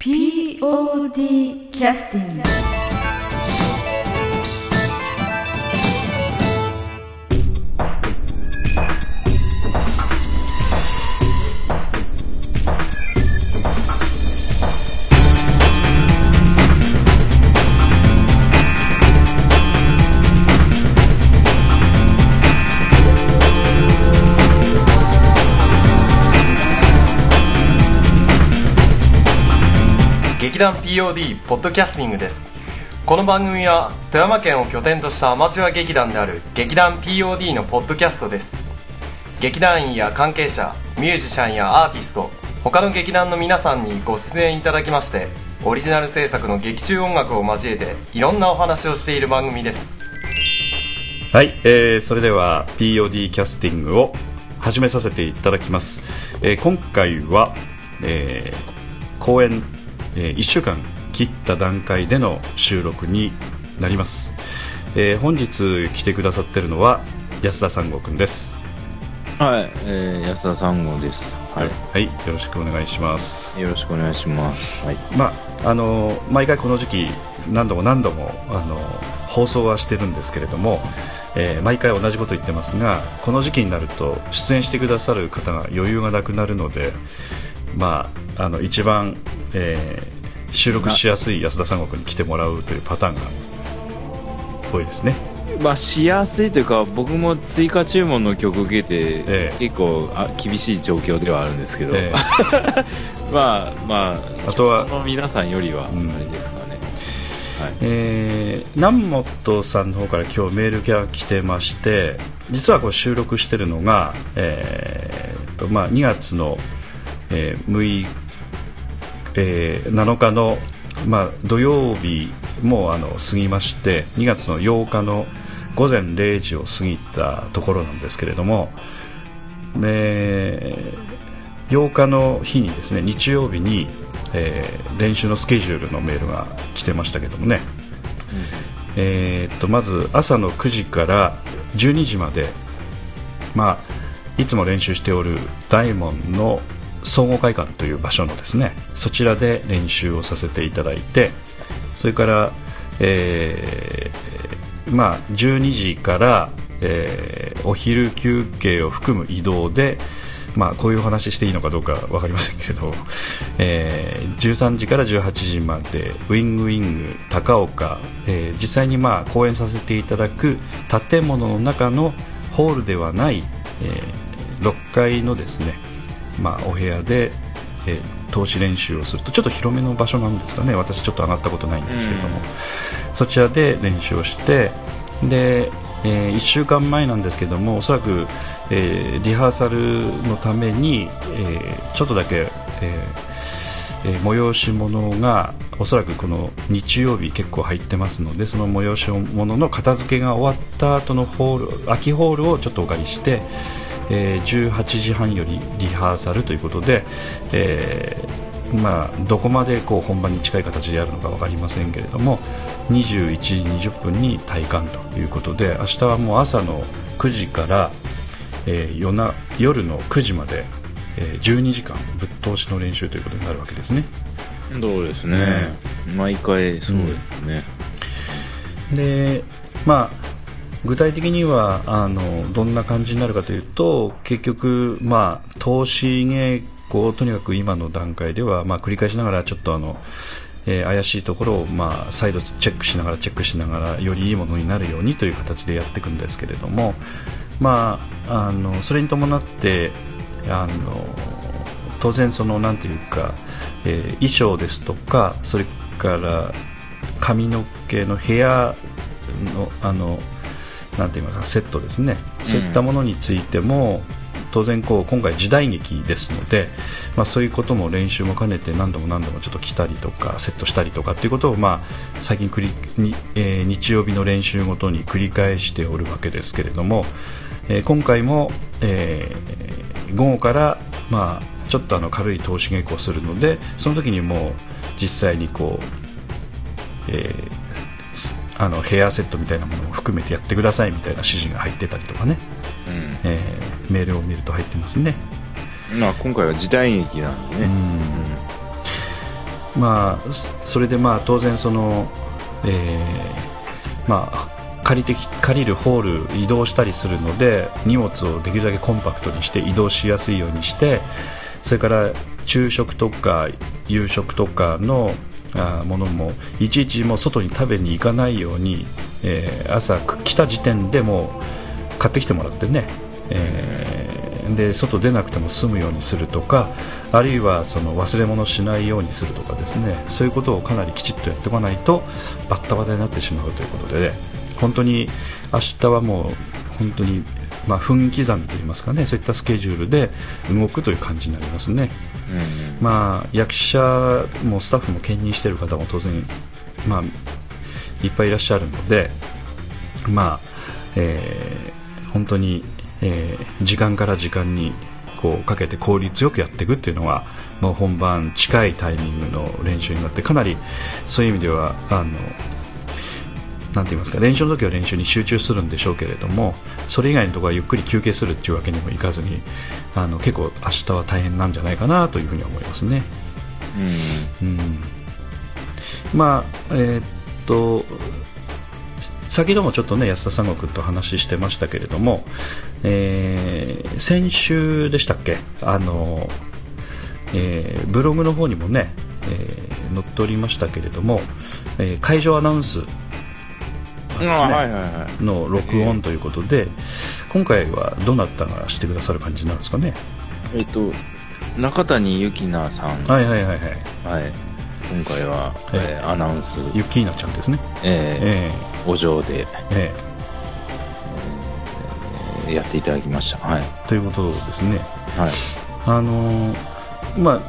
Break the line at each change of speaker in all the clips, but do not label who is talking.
POD キャスティング
団 POD ポッドキャスティングです。この番組は富山県を拠点としたアマチュア劇団である劇団 POD のポッドキャストです。劇団員や関係者ミュージシャンやアーティスト他の劇団の皆さんにご出演いただきましてオリジナル制作の劇中音楽を交えていろんなお話をしている番組です。
はい、えーそれでは POD キャスティングを始めさせていただきます、えー今回は、えー公演、え1週間切った段階での収録になります、えー本日来てくださってるのは安田三郷くんです
はい、えー、安田三号です。はい。
はい、よろしくお願いします
よろしくお願いします。はい。
まああの毎回この時期何度も何度もあの放送はしてるんですけれども、えー毎回同じこと言ってますがこの時期になると出演してくださる方が余裕がなくなるので、まあ、あの一番、えー収録しやすい安田三国に来てもらうというパターンが多いですね。
まあ、しやすいというか、僕も追加注文の曲受けて、
ええ
結構あ厳しい状況ではあるんですけど、
え
まあ まあ、
あとは
その皆さんよりは、あ
ん
れですかね。はい。
えー南本さんの方から今日メールが来てまして実はこれ収録してるのが、えーとまあ、2月の、えー6えー7日の、まあ、土曜日もあの過ぎまして2月の8日の午前0時を過ぎたところなんですけれども、えー8日の日にですね日曜日に、えー練習のスケジュールのメールが来てましたけどもね、えーっとまず朝の9時から12時まで、まあ、いつも練習しておる大門の総合会館という場所のですねそちらで練習をさせていただいてそれから、えーまあ、12時から、えーお昼休憩を含む移動で、まあ、こういうお話していいのかどうか分かりませんけど、えー13時から18時までウィングウィング高岡、え実際にまあ公演させていただく建物の中のホールではない、え6階のですね、まあ、お部屋で、えー投資練習をするとちょっと広めの場所なんですかね。私ちょっと上がったことないんですけれども、そちらで練習をしてで、え1週間前なんですけどもおそらく、えーリハーサルのために、えーちょっとだけ、えーえー催し物がおそらくこの日曜日結構入ってますのでその催し物の片付けが終わった後のホール空きホールをちょっとお借りして、えー18時半よりリハーサルということで、えーまあ、どこまでこう本番に近い形でやるのか分かりませんけれども21時20分に体感ということで明日はもう朝の9時から、えー夜な夜の9時まで、えー12時間ぶっ通しの練習ということになるわけですね。
そうですね。
ね
毎回そうですね。
でまあ具体的にはあのどんな感じになるかというと結局、まあ、投資稽古をとにかく今の段階では、まあ、繰り返しながらちょっとあの、えー怪しいところを、まあ、再度チェックしながらチェックしながらよりいいものになるようにという形でやっていくんですけれども、まあ、あのそれに伴ってあの当然そのなんていうか、えー衣装ですとかそれから髪の毛のヘアのあのなんて言いますかセットですね、そういったものについても当然こう今回時代劇ですので、まあ、そういうことも練習も兼ねて何度も何度もちょっと来たりとかセットしたりとかっていうことを、まあ、最近繰りに、えー日曜日の練習ごとに繰り返しておるわけですけれども、えー今回も、えー午後から、まあ、ちょっとあの軽い投資稽古をするのでその時にもう実際にこう、えーすあのヘアセットみたいなものも含めてやってくださいみたいな指示が入ってたりとかね、
うん。
えーメールを見ると入ってますね。
まあ、今回は時代劇なんでね。
うんまあ、そそれでまあ当然その、えーまあ、借りてき借りるホール移動したりするので荷物をできるだけコンパクトにして移動しやすいようにしてそれから昼食とか夕食とかのあものもいちいちもう外に食べに行かないように、えー朝来た時点でもう買ってきてもらってね、えーで外出なくても済むようにするとかあるいはその忘れ物しないようにするとかですねそういうことをかなりきちっとやっておかないとバッタバタになってしまうということで、本当に明日はもう本当に、まあ、分刻みといいますかねそういったスケジュールで動くという感じになりますね。まあ、役者もスタッフも兼任している方も当然、まあ、いっぱいいらっしゃるので、まあえー本当に、えー時間から時間にこうかけて効率よくやっていくっていうのはもう本番近いタイミングの練習になってかなりそういう意味ではあのなんて言いますか練習の時は練習に集中するんでしょうけれどもそれ以外のところはゆっくり休憩するっていうわけにもいかずにあの結構明日は大変なんじゃないかなというふうに思いますね。うん。まあえーっと先ほどもちょっとね安田三悟君と話してましたけれども、えー先週でしたっけ？あの、えーブログの方にもね、えー載っておりましたけれども、えー会場アナウンス
うん。あはいはいはい。
の録音ということで、今回はどなたがしてくださる感じなんですかね？
えっと中谷由紀奈さん。
はいはいはいはい。
はい、今回は、
え
え。ーアナウンス、
ユッキーナちゃんですね。
え
え。
ーお嬢で、
ええ。
えーやっていただきました。はい。
えということですね。
はい。
あのーまあ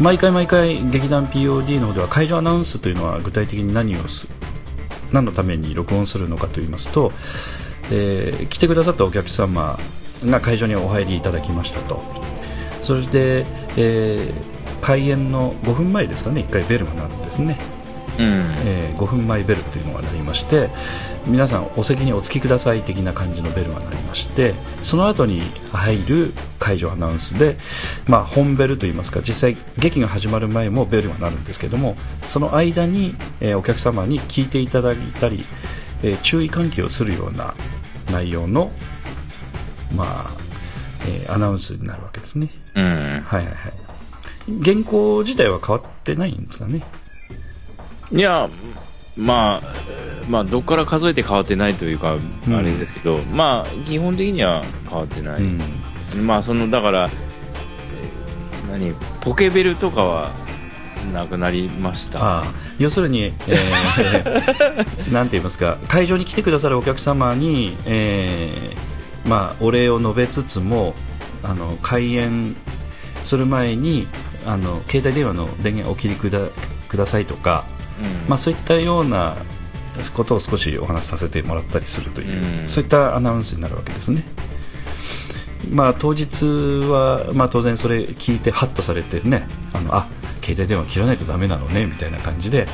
毎回毎回劇団 POD の方では会場アナウンスというのは具体的に何をす何のために録音するのかと言いますと、えー来てくださったお客様が会場にお入りいただきましたと。それで、えー開演の5分前ですかね1回ベルが鳴るんですね、えー5分前ベルというのが鳴りまして皆さんお席にお付きください的な感じのベルが鳴りましてその後に入る会場アナウンスで、まあ、本ベルといいますか実際劇が始まる前もベルが鳴るんですけどもその間に、えーお客様に聞いていただいたり、えー注意喚起をするような内容の、まあえーアナウンスになるわけですね。
うん。
はいはいはい原稿自体は変わってないんですかね。
いや、まあ、えーまあ、どっから数えて変わってないというか、
うん
あれですけど、まあ、基本的には変わってない。
うん
まあ、その、だから、えー何、ポケベルとかは、なくなりました。
要するに、えー なんて言いますか会場に来てくださるお客様に、えーまあ、お礼を述べつつもあの開演する前にあの携帯電話の電源お切りくだくださいとか、
うん
まあ、そういったようなことを少しお話しさせてもらったりするという、
うん
そういったアナウンスになるわけですね。まあ、当日は、まあ、当然それ聞いてハッとされてねあのあ携帯電話切らないとダメなのねみたいな感じで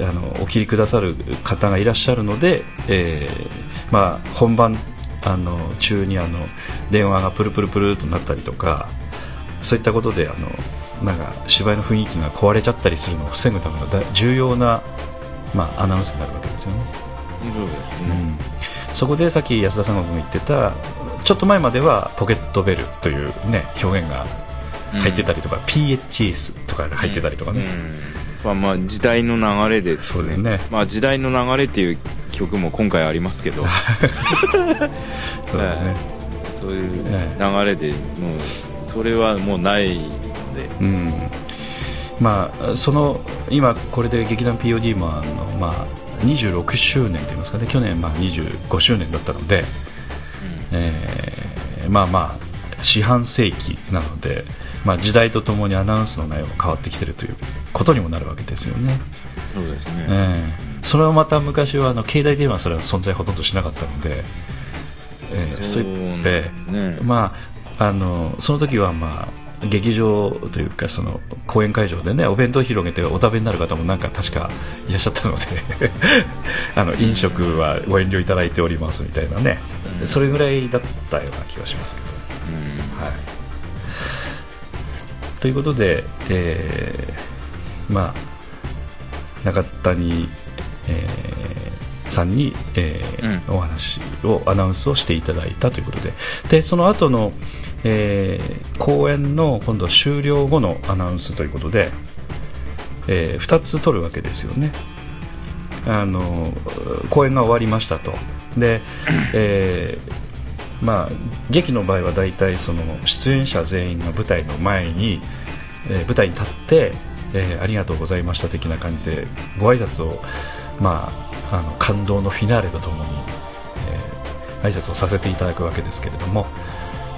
あのお切りくださる方がいらっしゃるので、えーまあ、本番あの中にあの電話がプルプルプルとなったりとかそういったことであのなんか芝居の雰囲気が壊れちゃったりするのを防ぐための大重要な、まあ、アナウンスになるわけですよね。
そうですね。
うん。そこでさっき安田さんが言ってたちょっと前まではポケットベルという、ね、表現が入ってたりとか、PHS とかが入ってたりとかね、
うん。まあまあ時代の流れで
そうだよね。
まあ時代の流れっていう曲も今回ありますけど。
そうだよね、
そういう
え。
流れでもうそれはもうないので。
うん。まあ、その今、これで劇団 POD もあの、まあ、26周年といいますかね。去年まあ25周年だったので、えーまあまあ四半世紀なので、まあ、時代とともにアナウンスの内容も変わってきているということにもなるわけですよね。
そうですね、
ええそれはまた昔はあの携帯電話それは存在ほとんどしなかったので、ええ
そうですね。
ええまあ、あのその時は、まあ、劇場というかその公演会場で、ね、お弁当を広げてお食べになる方もなんか確かいらっしゃったので あの飲食はご遠慮いただいておりますみたいなね、
うん
それぐらいだったような気がしますけど。はい、ということで、えーまあ、中谷、えーさんに、えーお話をアナウンスをしていただいたということで。でその後の、えー公演の今度終了後のアナウンスということで、え2つ取るわけですよね。あの公演が終わりましたとで、えーまあ、劇の場合は大体その出演者全員が舞台の前に、えー舞台に立って、えありがとうございました的な感じでご挨拶を、まあ、あの感動のフィナーレとともに、えー挨拶をさせていただくわけですけれども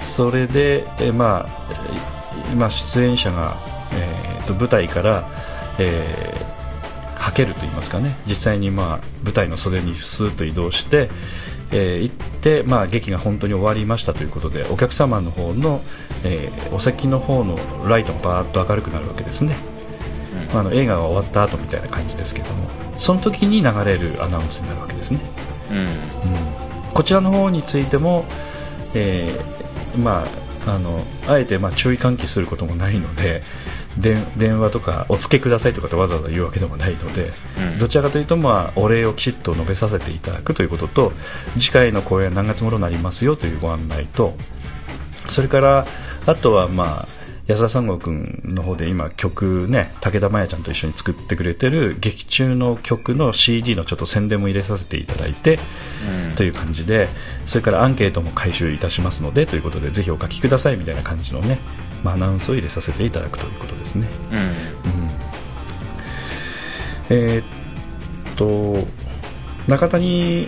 それで、えーまあえー今出演者が、えーと舞台から、えーはけると言いますかね。実際にまあ舞台の袖にスーッと移動して、えー行って、まあ、劇が本当に終わりましたということでお客様の方の、えーお席の方のライトがバーッと明るくなるわけですね、まあ、あの映画が終わった後みたいな感じですけどもその時に流れるアナウンスになるわけですね。
うん。
うん。こちらの方についても、えーまあ、あのあえてまあ注意喚起することもないのでで電話とかお付けくださいとかってわざわざ言うわけでもないので、
うん。
どちらかというと、まあ、お礼をきちっと述べさせていただくということと次回の公演は何月頃になりますよというご案内とそれからあとは、まあ、安田三郷君の方で今曲ね武田真弥ちゃんと一緒に作ってくれてる劇中の曲の CD のちょっと宣伝も入れさせていただいて、
うん。
という感じでそれからアンケートも回収いたしますのでということでぜひお書きくださいみたいな感じのね、まあ、アナウンスを入れさせていただくということですね。
うん。
うん。えーっと中谷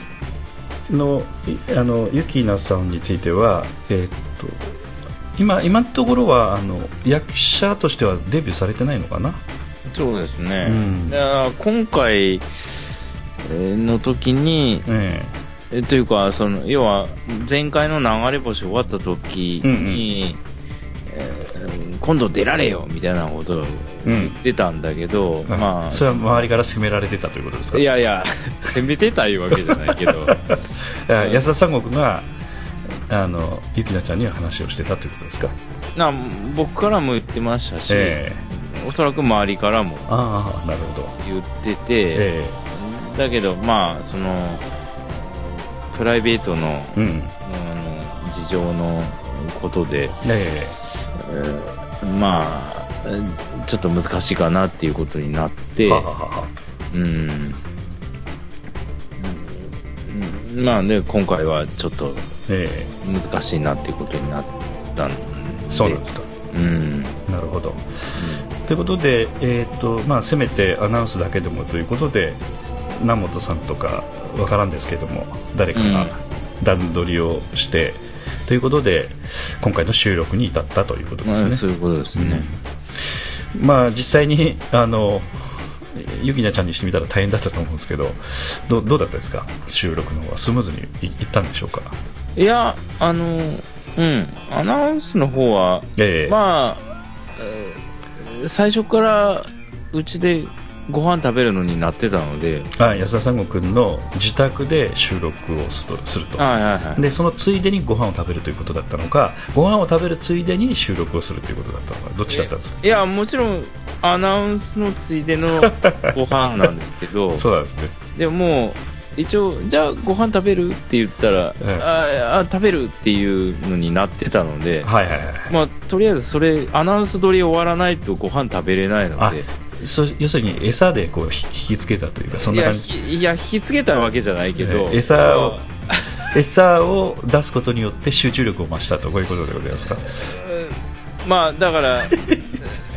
のいあのユキナさんについては、えーっと今今のところはあの役者としてはデビューされてないのかな？
そうですね、
うん。
今回えーの時に
え
え。というかその要は前回の流れ星終わった時に、えー今度出られよみたいなことを言ってたんだけど、
え
まあ
それは周りから責められてたということですか？
いやいや 攻めてたいうわけじゃないけど。
安田三国があのゆきなちゃんには話をしてたということですか？
な僕からも言ってましたし、
え
おそらく周りからも
ああなるほど。
言ってて、
え
だけどまあそのプライベートの
えうん。
あの事情のことで、
え
え。ーまあえーちょっと難しいかなっていうことになってうん。まあね今回はちょっと
え
難しいなっていうことになったんで。
えそうなんですか。
うん。
なるほど。ということで、えーとまあ、せめてアナウンスだけでもということで南本さんとかわからんですけども誰かが段取りをして、ということで今回の収録に至ったということで
まあ、
すね。
そういうことですね、
うん。まあ、実際にあのゆきなちゃんにしてみたら大変だったと思うんですけどどどうだったですか？収録の方はスムーズにいいったんでしょうか、
いやあのうんアナウンスの方は
ええ。
まあ、えー最初からうちでご飯食べるのになってたので、
あ安田三悟君の自宅で収録をすると。すると
はいはいはい。
でそのついでにご飯を食べるということだったのかご飯を食べるついでに収録をするということだったのかどっちだったんですか？
いや、もちろん、アナウンスのついでのご飯なんですけど、
そうなんですね。
でももう、一応、じゃあご飯食べるって言ったら、
ええ
ああ、食べるっていうのになってたので、
はいはいはい
まあ、とりあえずそれ、アナウンス撮り終わらないとご飯食べれないの
あ
で、
そ要するに餌でこうひ引きつけたというかそんな感じ？
ひいや、引きつけたわけじゃないけど、
ええ餌を 餌を出すことによって集中力を増したとこういうことでございますか？
まあだから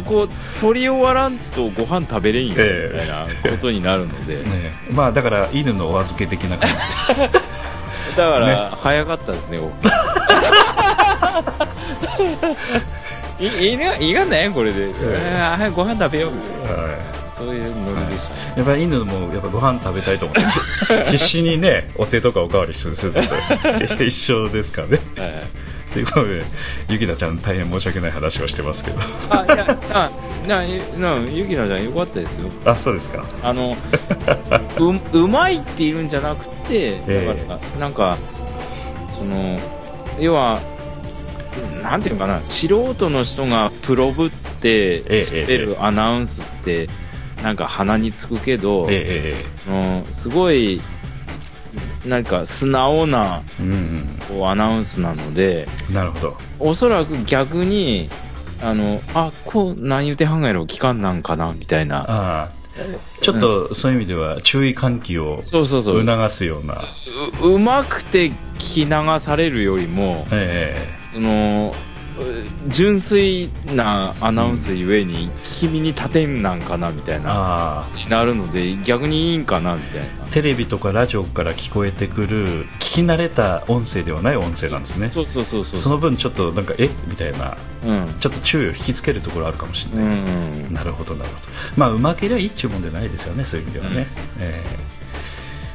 こう取り終わらんとご飯食べれんよみ
え。え
たいなことになるので、
ねまあだから犬のお預け的な感じ。
だから早かったですね僕。いいがいいがねこれで、あー早くご飯食べよう。みたい。な
は
そういうノリでしたね、
い。やっぱり犬もやっぱご飯食べたいと思って 必死にねお手とかおかわりすると。一緒ですかね。
はいはい
ということでゆきなちゃん大変申し訳ない話をしてますけど。
あいやあななゆきなちゃんよかったですよ。
あそうですか。
あのううまいっていうんじゃなくて
え
だからなんかその要はなんていうのかな素人の人がプロぶっって喋るアナウンスってなんか鼻につくけど、
え
うん、すごいなんか素直なこうアナウンスなので、
なるほど。
おそらく逆にあのあこう何言うてはんがやろ期間なんかなみたいな。
あちょっとそういう意味では注意喚起を促すような。
うまくて聞き流されるよりも、
え
え、その純粋なアナウンスゆえに、君に立てんなんかなみたいな。になるので逆にいいんかなみたいな。
テレビとかラジオから聞こえてくる聞き慣れた音声ではない音声なんですね。
そうそうそうそう。
その分ちょっとなんかえみたいな、
うん、
ちょっと注意を引きつけるところあるかもしれない、うん。うん、なるほどなるほど。まあうまければいいっちゅうもんじゃないですよねそういう意味ではね、うん、え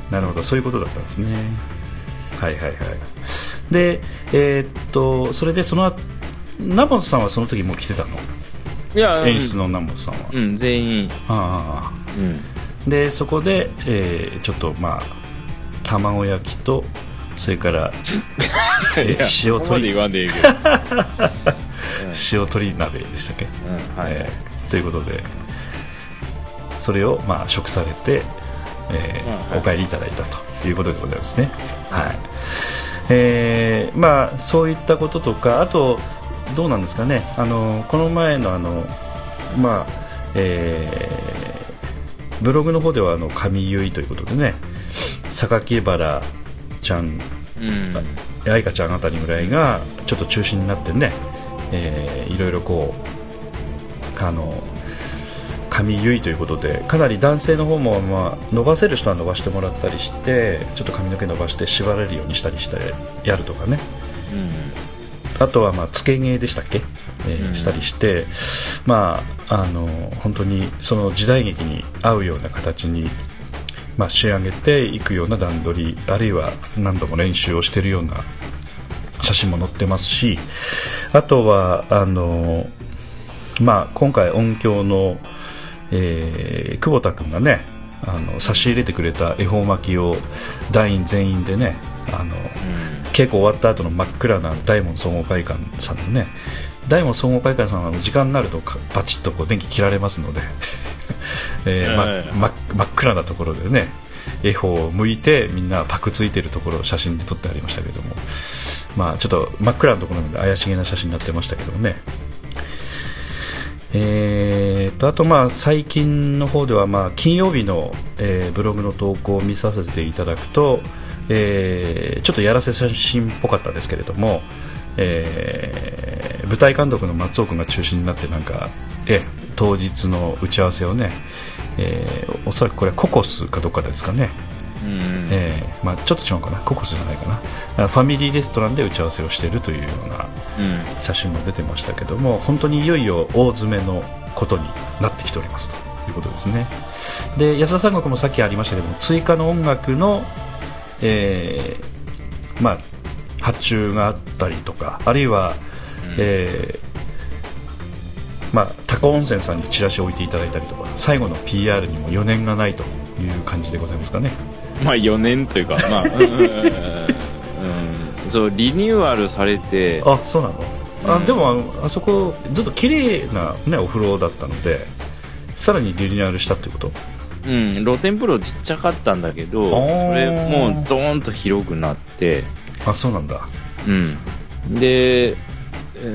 ー、なるほど。そういうことだったんですね。はいはいはい。でえー、っとそれでその後ナモさんはその時もう来てたの？
いや
演出のナモさんは。
うん。全員。
ああ
うん。
でそこで、えー、ちょっとまあ卵焼きとそれから 塩鶏。塩鶏鍋でしたっけ、
うんはい、え
ー、ということでそれをまあ食されて、えー、うんはい、お帰りいただいたということでございますね、はい。えー、まあそういったこととかあとどうなんですかね。あのこの前のあの、まあえー、ブログの方ではあの上結衣ということでね榊原ちゃん、うん、愛花ちゃんあたりぐらいがちょっと中心になってね、えー、いろいろこうあの髪結いということでかなり男性の方も、まあ、伸ばせる人は伸ばしてもらったりしてちょっと髪の毛伸ばして縛れるようにしたりしてやるとかね、
うん
あとはまあつけ芸でしたっけ、えー、したりして、まあ、あの本当にその時代劇に合うような形に、まあ、仕上げていくような段取りあるいは何度も練習をしているような写真も載ってますしあとはあの、まあ、今回音響の、えー、久保田君がねあの差し入れてくれた恵方巻きを団員全員でねあの、うん稽古終わった後の真っ暗な大門総合会館さんのね。大門総合会館さんは時間になるとバチッとこう電気切られますので。えーま、真っ暗なところでね恵方を向いてみんなパクついてるところを写真で撮ってありましたけども。まあちょっと真っ暗なところなので怪しげな写真になってましたけどもね。えーとあとまあ最近の方ではまあ金曜日の、えー、ブログの投稿を見させていただくとえー、ちょっとやらせ写真っぽかったですけれども、えー、舞台監督の松尾君が中心になってなんか、え当日の打ち合わせをね、えー、おそらくこれはココスかどっかですかね、
うん。
えーまあ、ちょっと違うかな。ココスじゃないかな。ファミリーレストランで打ち合わせをしているというような写真も出てましたけども、本当にいよいよ大詰めのことになってきておりますということですね。で安田三国もさっきありましたけども追加の音楽のえー、まあ、発注があったりとかあるいは、うん、えー、まあ、高温泉さんにチラシを置いていただいたりとか最後の PR にも余念がないという感じでございますかね。
まあ4年というか、まあ、うんうん、そうリニューアルされて
あそうなの、うん、あでもあそこずっと綺麗なねお風呂だったのでさらにリニューアルしたってこと？
うん、露天風呂ちっちゃかったんだけどそれもうドーンと広くなって。
あそうなんだ。
うん。で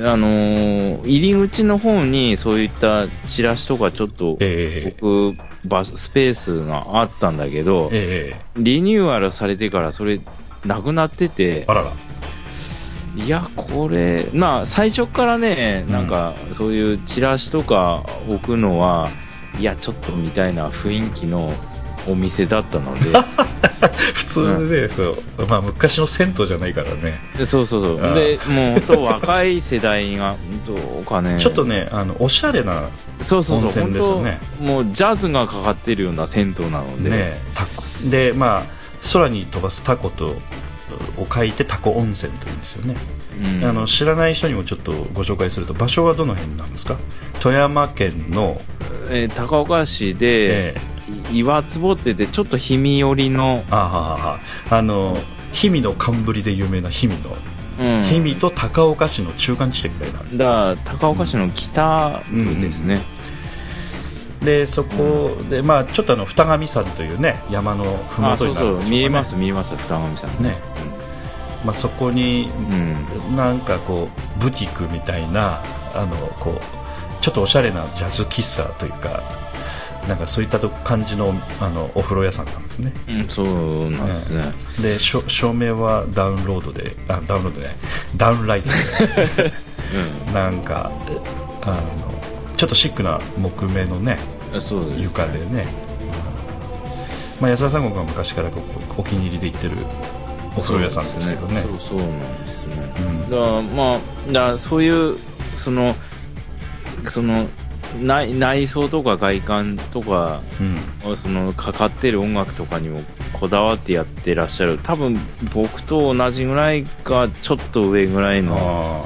あのー、入り口の方にそういったチラシとかちょっと置く場、スペースがあったんだけど、
え
リニューアルされてからそれなくなってて
あらら。
いやこれまあ最初からねなんかそういうチラシとか置くのは、いやちょっとみたいな雰囲気のお店だったので。
普通でね、うん、そう。まあ、昔の銭湯じゃないからね。
そうそうそう。でもうと若い世代がどうかね
ちょっとねあのおしゃれな
そうそうそう。
温泉ですよね。
もうジャズがかかってるような銭湯なので、
ね、でまあ空に飛ばすタコとを書いてタコ温泉というんですよね、うん、あの知らない人にもちょっとご紹介すると場所はどの辺なんですか？富山県の
えー、高岡市で、えー、岩坪って言ってちょっと氷見寄りの
あははあの氷見の寒ぶりで有名な氷見の
うん。
氷見と高岡市の中間地点ぐらいな。
だから高岡市の北部ですね、
でそこで、まあ、ちょっとあの二神山というね山のふも
あそうそう
とになるんでしょうかね。
見えます見えます二神さん。
ね、まあ、そこに
うん。
なんかこうブティックみたいなあのこうちょっとおしゃれなジャズ喫茶というかなんかそういったと感じのあのお風呂屋さんなんですね。
うん、そうなんですね、
で照明はダウンロードであダウンロードでダウンライトで。なんかあのちょっとシックな木目のね
うん、そうです
床でね、まあ、安田三国は昔からお気に入りで行ってるお風呂屋さんですけどね。
そうそうなんですね、
うん。
だからまあだからそういうそのその内内装とか外観とか
うん。
そのかかってる音楽とかにもこだわってやってらっしゃる。多分僕と同じぐらいかちょっと上ぐらいの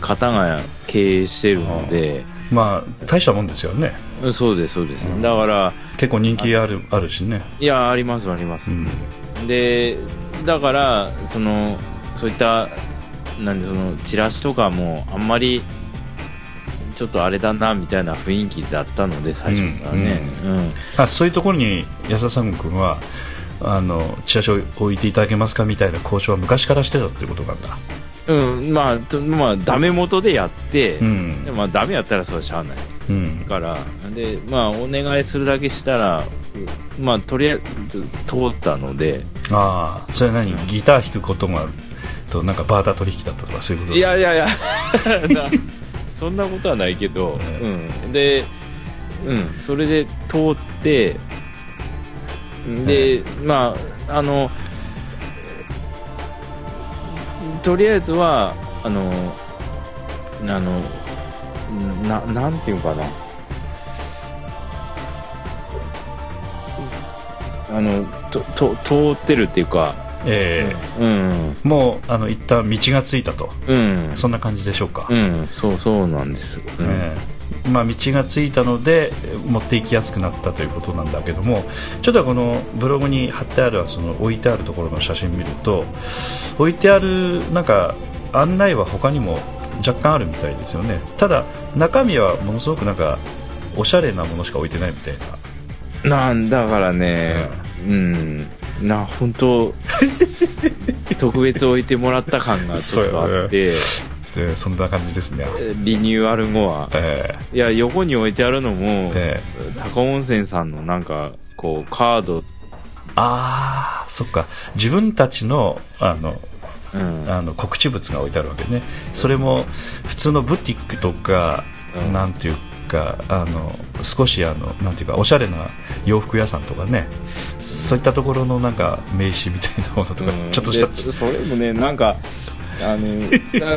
方が経営してるので。
ー。まあ大したもんですよね。
そうですそうです、だから
結構人気あるあるしね。
いやありますあります、
うん。
でだからそのそういったなんでそのチラシとかもあんまりちょっとあれだなみたいな雰囲気だったので最初からね、うん
あそういうところに安田三国君はあのチラシを置いていただけますかみたいな交渉は昔からしてたっていうことなんだ
うんまあとまあダメ元でやって、
うん。
でまあダメやったらそれはしゃあない。
うん。
からでまあお願いするだけしたらまあとりあえず通ったので。
ああそれは何？ギター弾くことがとなんかバーター取引だったとかそういうこと？
いやいやいや。なそんなことはないけど、
え
うん、で、うん、それで通ってで、まああのとりあえずはあのあのななんていうかな。あのとと通ってるっていうか。
え
うん。
えもうあの一旦道がついたと。
うん。
そんな感じでしょうか、
うん。そうそうなんです、うん。
ええまあ、道がついたので持っていきやすくなったということなんだけどもちょっとこのブログに貼ってあるその置いてあるところの写真見ると置いてあるなんか案内は他にも若干あるみたいですよね。ただ中身はものすごくなんかおしゃれなものしか置いてないみたいな。
なんだからね、うん、な本当特別置いてもらった感がちょっとあって、
でそんな感じですね、
リニューアル後は。
え
いや横に置いてあるのも、
ええ。
高温泉さんのなんかこうカード、
ああそっか。自分たちのあの
うん、
あの告知物が置いてあるわけね。それも普通のブティックとか、
うん。
なんていうかあの少しあのなんていうかおしゃれな洋服屋さんとかねそういったところのなんか名刺みたいなものとか、
うん。
ちょっとした
でそそれもねなんかあのな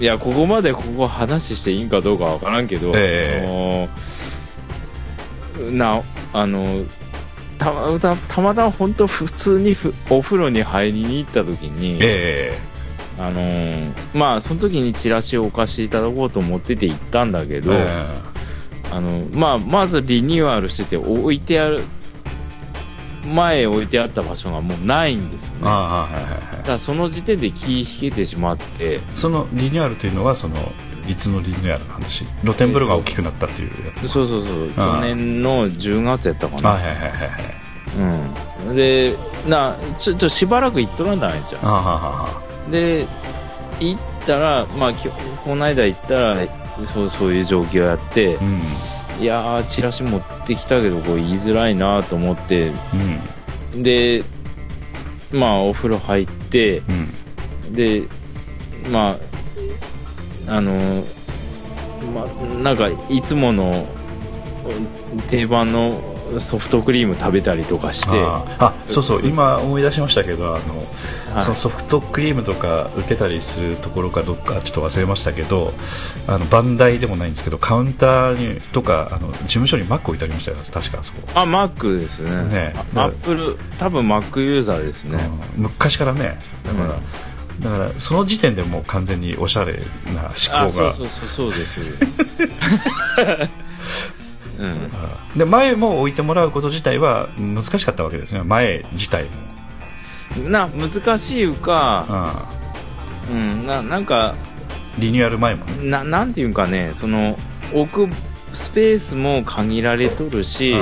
いやここまでここ話していいんかどうかわからんけど、
え
あのなあのたたたまたま本当普通にふお風呂に入りに行った時に、
え
あのーまあその時にチラシを置かせていただこうと思ってて行ったんだけ
え
ど、あのまあ、まずリニューアルしてて置いてある前置いてあった場所がもうないんですよね。
はいはいはい。
だからその時点で気引けてしまって。
そのリニューアルというのはそのいつのリニューアルの話？露天風呂が大きくなったっていうやつ、
そうそうそう
ああ。
去年の10月やったかな。
はいはいはいはいはい。
うん。でなちょっとしばらく行っとらんだないじゃん。
ああはあは
で行ったらまあこの間行ったらそうそういう状況やって
あ、うん。
いやーチラシ持ってきたけどこれ言いづらいなと思って
うん。
でまあお風呂入って
うん。
でまああのまあなんかいつものうん定番のソフトクリーム食べたりとかして。
あそうそう。今思い出しましたけどあの、
はい。
そのソフトクリームとか受けたりするところかどっかちょっと忘れましたけどあのバンダイでもないんですけどカウンターにとかあの事務所にマック置いてありましたよ確かあそこ、
あマックですね。
ね。
あアップル多分マックユーザーですね、
うん。昔からね。だから、
うん。
だからその時点でもう完全におしゃれな思
あ
考が。
そうそうそうそうです うん。
で前も置いてもらうこと自体は難しかったわけですね。前自体も。
な難しいか
あ
うん、ななんか
リニューアル前もね。
ななんていうんかねその置くスペースも限られとるし、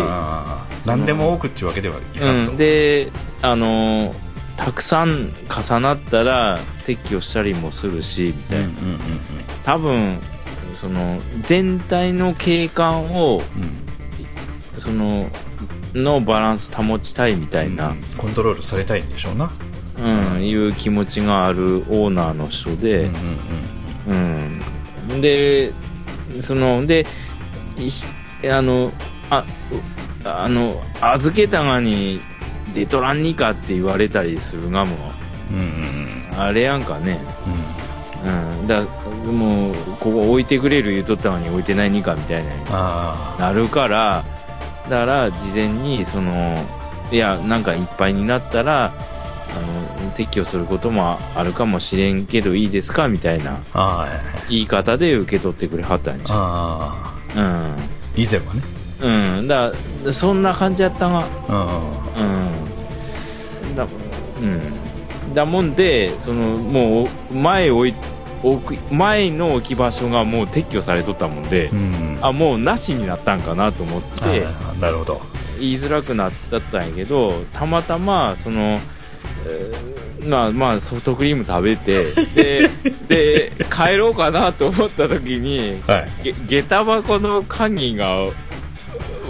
何でも多くっていうわけではいか
うん
と、
ん、であのたくさん重なったら撤去したりもするしみたいな、
うんうんうん。
多分その全体の景観を
うん。うん
そののバランス保ちたいみたいな。
うん、コントロールされたいんでしょうな。
うんいう気持ちがあるオーナーの人で、
うんうん
うん、でそのでいあのあうあの預けたがに出とらんにかって言われたりするがも。
うんうんうん。
あれやんかね。
うん
うん。だもうここ置いてくれる言うとったのに置いてないにかみたいな。
あ
なるからだから事前にそのいやなんかいっぱいになったらあの撤去することもあるかもしれんけどいいですかみたいな言い方で受け取ってくれはったんじゃ
ああ
ん。
以前はね。
うん。うんだからそんな感じやったが。
うん。
うん。だうんだもんでそのもう前置い置く前の置き場所がもう撤去されとったもんで、
うん。
あもうなしになったんかなと思って、
なるほど。
言いづらくなったんやけどたまたまその、えーまあまあソフトクリーム食べて でで帰ろうかなと思った時に
はい。
げ下駄箱の鍵が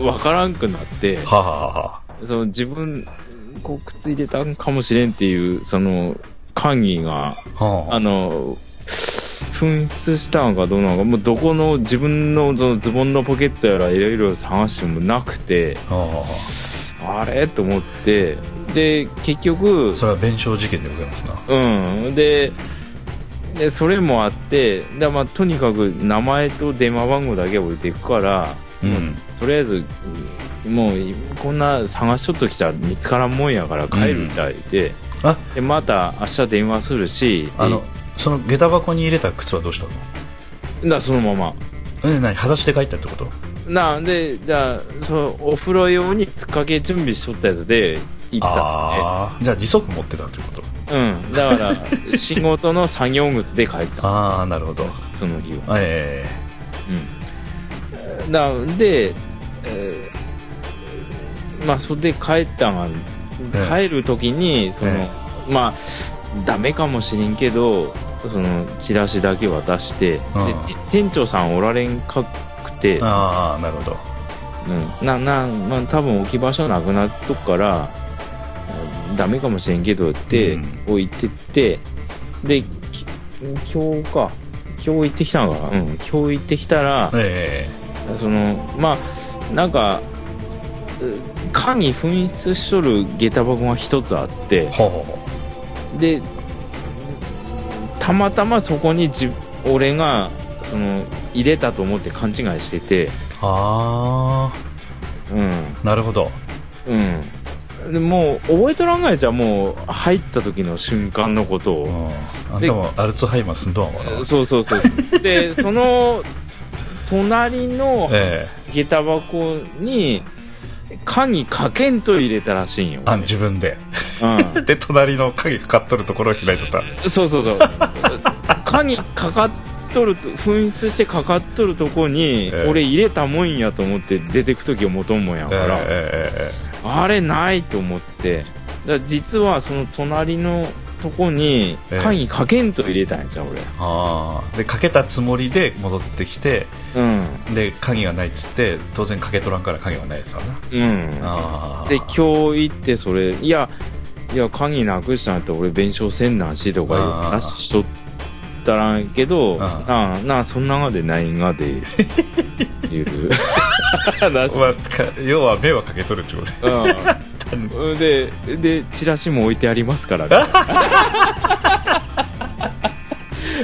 わからんくなって
はあはあは
その自分こう靴入れたんかもしれんっていうその鍵が
あはあ。
あの紛失したのかどうなのかもうどこの自分のそのズボンのポケットやらいろいろ探してもなくて
は
あ。れ？と思ってで結局
あそれは弁償事件でございますな。
うん。ででそれもあってで、まあ、とにかく名前と電話番号だけ置いていくから、
うん。
とりあえずもうこんな探しとっときちゃ見つからんもんやから帰るじゃいて、
あ。
でまた明日電話するしで
あのその下駄箱に入れた靴はどうしたの？
だそのまま。
え何？裸足で帰ったってこと？
なんでだそのお風呂用につっかけ準備しとったやつで行った。ん
ああじゃあ利息持ってたってこと？
でうん。だから 仕事の作業靴で帰った。
ああなるほど。
その日は。
え
うん。なんで、えーまあそれで帰ったが
え
帰る時にその、
え
まあダメかもしれんけどそのチラシだけ渡して、で店長さんおられんかくて
え、ああなるほど。
うん、ななまあ多分置き場所なくなっとくからうんダメかもしれんけどって
うん。
置いてって、でき今日か。今日行ってきたのかな？うん。今日行ってきたら
え。
そのまあなんかう鍵紛失しとる下駄箱が一つあってでたまたまそこにじ俺がその入れたと思って勘違いしてて。
うあ
うん。
あなるほど。
うん。でもう覚えとらんがいじゃもう入った時の瞬間のことを、
うん。あんたもアルツハイマーすんどんわな
そうそうそうそう。でその隣の
え。
下駄箱に鍵かけんと入れたらしいんよ。
えあ自分で。
う
で隣の鍵かかっとるところを開いとった。
ん、そうそうそう。鍵かかっとると紛失してかかっとるとこに、
ええ。
俺入れたもんやと思って出てく時を求むもんや
ええ
から、
ええ。
あれないと思って。だから実はその隣のとこに
ええ。
鍵かけんと入れたんやじゃん俺。
ああでかけたつもりで戻ってきて
うん。
で鍵がないっつって当然かけとらんから鍵がないですわな。
うん。
ああ
で今日行ってそれいやいや鍵なくしたんやったら俺弁償せんなんしとか話しとったらんけど
あ
なあなあそんながでないんがで いう。話。
ま要は迷惑かけとるってこと。で
うんででチラシも置いてありますから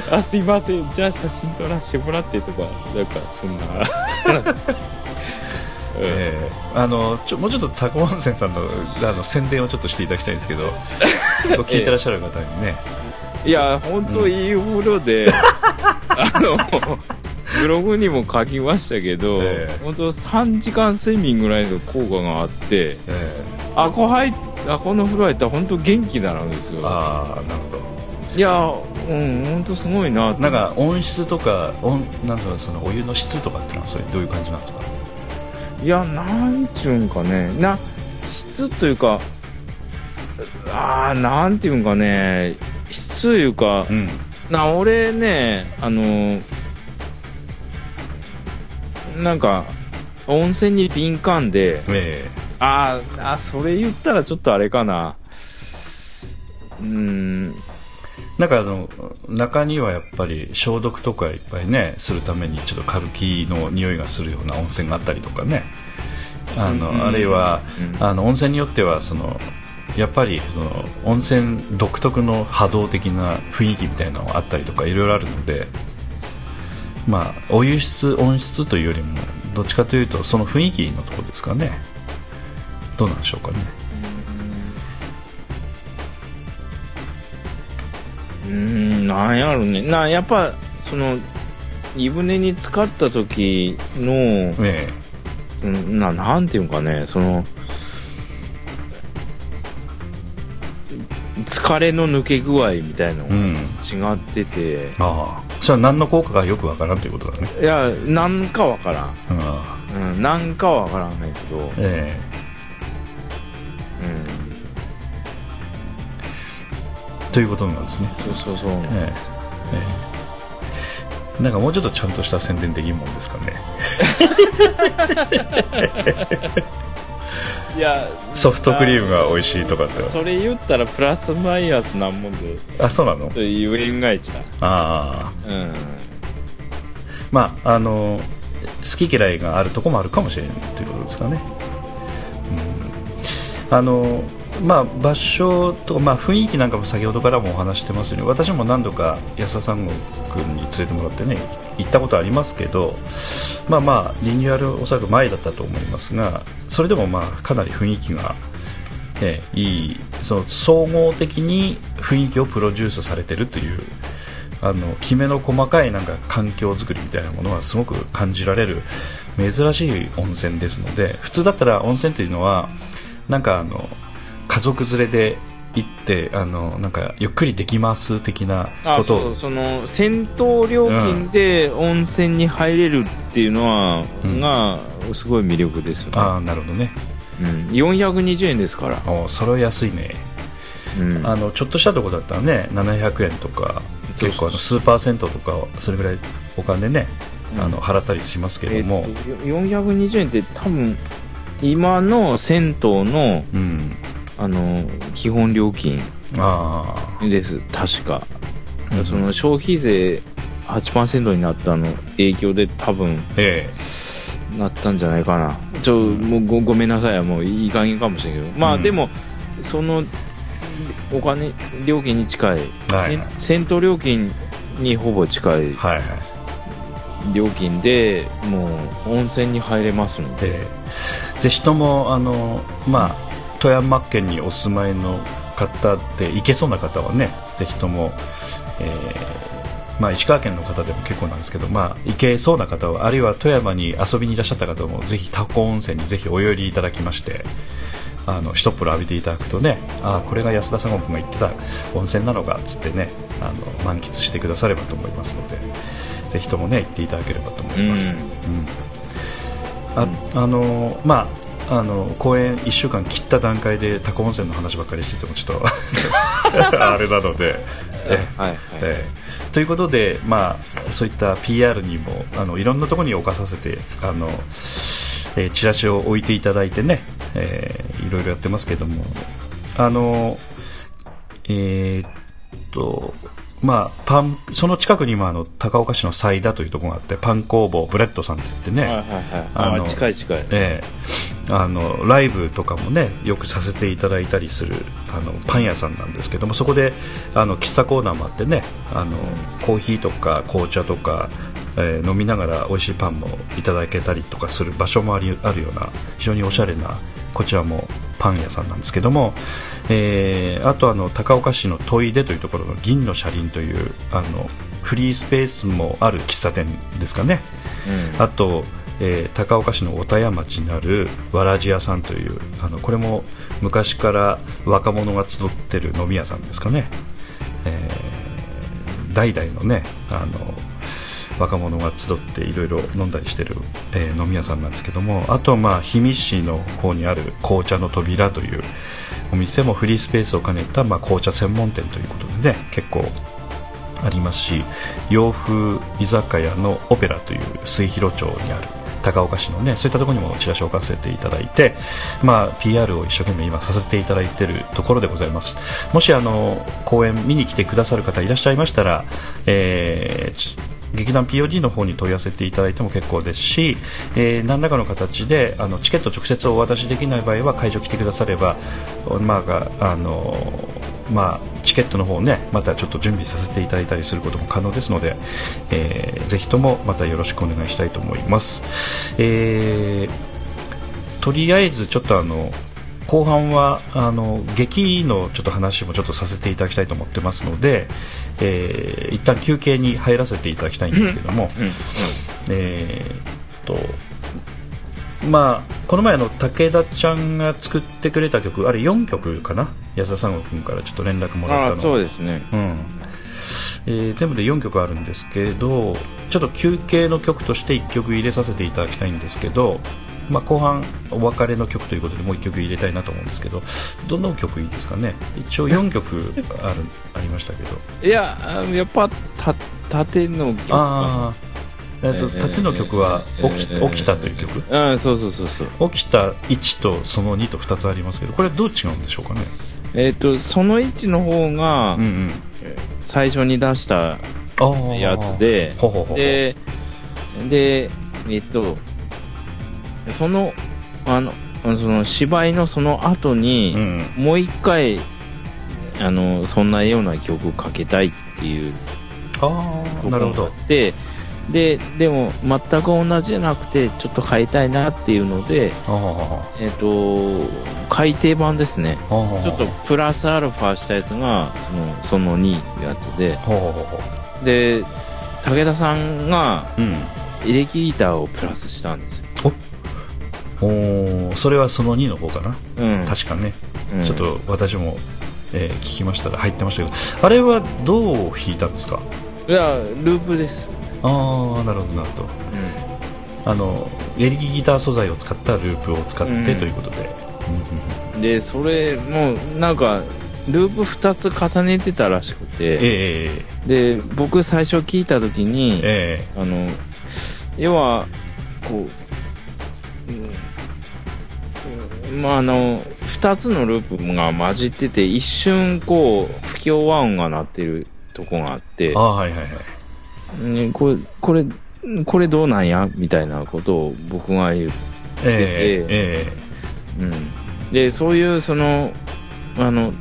あすいません。じゃあ写真撮らせてもらってとかなんかそんな話
ええ。あのちょもうちょっと高温泉さんのあの宣伝をちょっとしていただきたいんですけど 聞いてらっしゃる方にね、
いや本当いいお風呂で、あのブログにも書きましたけど、
ええ。
本当3時間睡眠ぐらいの効果があって
え
あこ入っあこの風呂入ったら本当元気になるんです
え
よ。
ああなるほど。
いやうん本当すごいな。
なんか温室とか温なんだろうそのお湯の質とかっていうのはそれどういう感じなんですか？
いやなんちゅうんかね。な質というかああなんていうんかね。質というか、
うん。
な俺ねあのなんか温泉に敏感で
え
あーあそれ言ったらちょっとあれかな。うーん。
えなんかあの中にはやっぱり消毒とかいっぱいねするためにちょっとカルキの匂いがするような温泉があったりとかね。あの、
うん
あるいは、
うん。
あの温泉によってはそのやっぱりその温泉独特の波動的な雰囲気みたいなのがあったりとかいろいろあるのでまあお湯質温室というよりもどっちかというとその雰囲気のところですかねどうなんでしょうかね。
うーんなんやろね。なやっぱその湯船に浸かった時の
え
うんななんていうんかねその疲れの抜け具合みたいなの
えうん。
が違ってて、
ああ。それは何の効果かよくわからんということだね。
いやなんかわからん。
うん。
うん、なんかはわからんないけど、
え
うん、
えということなんですね。
そうそうそうなんです、
ええ。なんかもうちょっとちゃんとした宣伝できるもんですかね。
いや
ソフトクリームが美味しいとかって。
それ言ったらプラスマイナスなんもんで。
あそうなの？
と言えんがいちゃ
ああ。
ううん。
まああの好き嫌いがあるとこもあるかもしれないということですかね、うん、あのまあ場所と、まあ、雰囲気なんかも先ほどからもお話してますように私も何度か安田三郷君に連れてもらってね行ったことありますけどまあまあリニューアルおそらく前だったと思いますがそれでもまあかなり雰囲気がえいいその総合的に雰囲気をプロデュースされてるというあのきめの細かいなんか環境づくりみたいなものはすごく感じられる珍しい温泉ですので普通だったら温泉というのはなんかあの家族連れで行ってあのなんかゆっくりできます的な
あ
ことを。
その戦闘料金で温泉に入れるっていうのは、
うん。
がすごい魅力ですよね、
ああなるほどね。
うん、420円ですから、
おそれは安いね。
うん、
あのちょっとしたとこだったらね700円とか結構あのスーパー銭湯とかそれぐらいお金ね、
うん。
あの払ったりしますけ
え
ども、
っと420円って多分今の銭湯の
うん。
あの基本料金
あ
です。確か、
うん。
その消費税8%になったの影響で多分なったんじゃないかな。ちょもうごごめんなさい。もういい加減かもしれんけど。まあ、
うん。
でもそのお金料金に近い、
はい
銭湯料金にほぼ近い
えはいはい。
料金でもう温泉に入れますので、
ええぜひともあの、まあ、富山県にお住まいの方で行けそうな方はねぜひとも、えーまあ、石川県の方でも結構なんですけど、まあ、行けそうな方はあるいは富山に遊びにいらっしゃった方もぜひタコ温泉にぜひお寄りいただきましてあの一っ風呂浴びていただくとねあこれが安田さんが行ってた温泉なのかっつってねあの満喫してくださればと思いますのでぜひともね行っていただければと思います。うんああのまああの公演1週間切った段階で高温泉の話ばっかりしててもちょっと あれなので、え
はいはい。
ええ。ということで、まあ、そういった PR にもあのいろんなところに置かさせてあの、えーチラシを置いていただいてね、えーいろいろやってますけども。あのえーっとまあ、パンその近くにもあの高岡市のサイダというところがあってパン工房ブレッドさんって言ってね、
はいはいはい。あ
あの
近い近い。
ええ。あのライブとかもねよくさせていただいたりするあのパン屋さんなんですけどもそこであの喫茶コーナーもあってねあのコーヒーとか紅茶とか、えー飲みながら美味しいパンもいただけたりとかする場所もありあるような非常におしゃれなこちらもパン屋さんなんですけども、えーあとあの高岡市のトイデというところの銀の車輪というあのフリースペースもある喫茶店ですかね。
うん
あと、えー高岡市の小田谷町にあるわらじ屋さんというあのこれも昔から若者が集ってる飲み屋さんですかね、えー代々のねあの若者が集っていろいろ飲んだりしてる、えー飲み屋さんなんですけどもあとはまあ氷見市の方にある紅茶の扉というお店もフリースペースを兼ねた、まあ、紅茶専門店ということでね結構ありますし洋風居酒屋のオペラという末広町にある高岡市のねそういったところにもチラシを置かせていただいて、まあ、PR を一生懸命今させていただいているところでございます。もしあの公演見に来てくださる方いらっしゃいましたら、えー劇団 POD の方に問い合わせていただいても結構ですし、えー何らかの形であのチケット直接お渡しできない場合は会場来てくだされば、まああのまあ、チケットの方ねまたちょっと準備させていただいたりすることも可能ですので、えーぜひともまたよろしくお願いしたいと思います。えーとりあえずちょっとあの後半はあの劇のちょっと話もちょっとさせていただきたいと思ってますので、えー一旦休憩に入らせていただきたいんですけども、えーっとまあこの前あの武田ちゃんが作ってくれた曲あれ4曲かな？安田三悟君からちょっと連絡もらったの。
そうですね。
うん。えー全部で4曲あるんですけどちょっと休憩の曲として1曲入れさせていただきたいんですけど、まあ、後半お別れの曲ということでもう1曲入れたいなと思うんですけどどの曲いいですかね？一応4曲あるありましたけど。
いやあやっぱた縦の曲
ああえっと
えー
縦の曲は
えー
起き
えー
起きたという曲？
うんそうそうそうそう。
起きた1とその2と2つありますけどこれどう違うんでしょうかね？
えっ、とその位置の方が
うんうん。
最初に出したやつでででえっとそのあのその芝居のその後に、
うん。
もう一回あのそんなような曲かけたいっていう
ああなるほど。
ってででも全く同じじゃなくてちょっと変えたいなっていうので
あ
えっ、と改訂版ですね。ちょっとプラスアルファしたやつがそのその2やつで。で武田さんがエレキギターをプラスしたんですよ、
おーそれはその2の方かな、
うん、
確かね、
うん。
ちょっと私も、えー聞きましたら入ってましたけど。あれはどう弾いたんですか？
いやループです、
ああなるほどなるほど。あのエレキギター素材を使ったループを使って
うん。
ということで、
うん、でそれもうなんかループ2つ重ねてたらしくて。
ええ
で僕最初聞いた時に、
え。
あの要はこう、まああの2つのループが混じってて一瞬こう不協和音が鳴ってるとこがあって
えああはいはいはい。
ねこれこれこれどうなんや？みたいなことを僕が言う、
えええ
うん、でそういうそのあの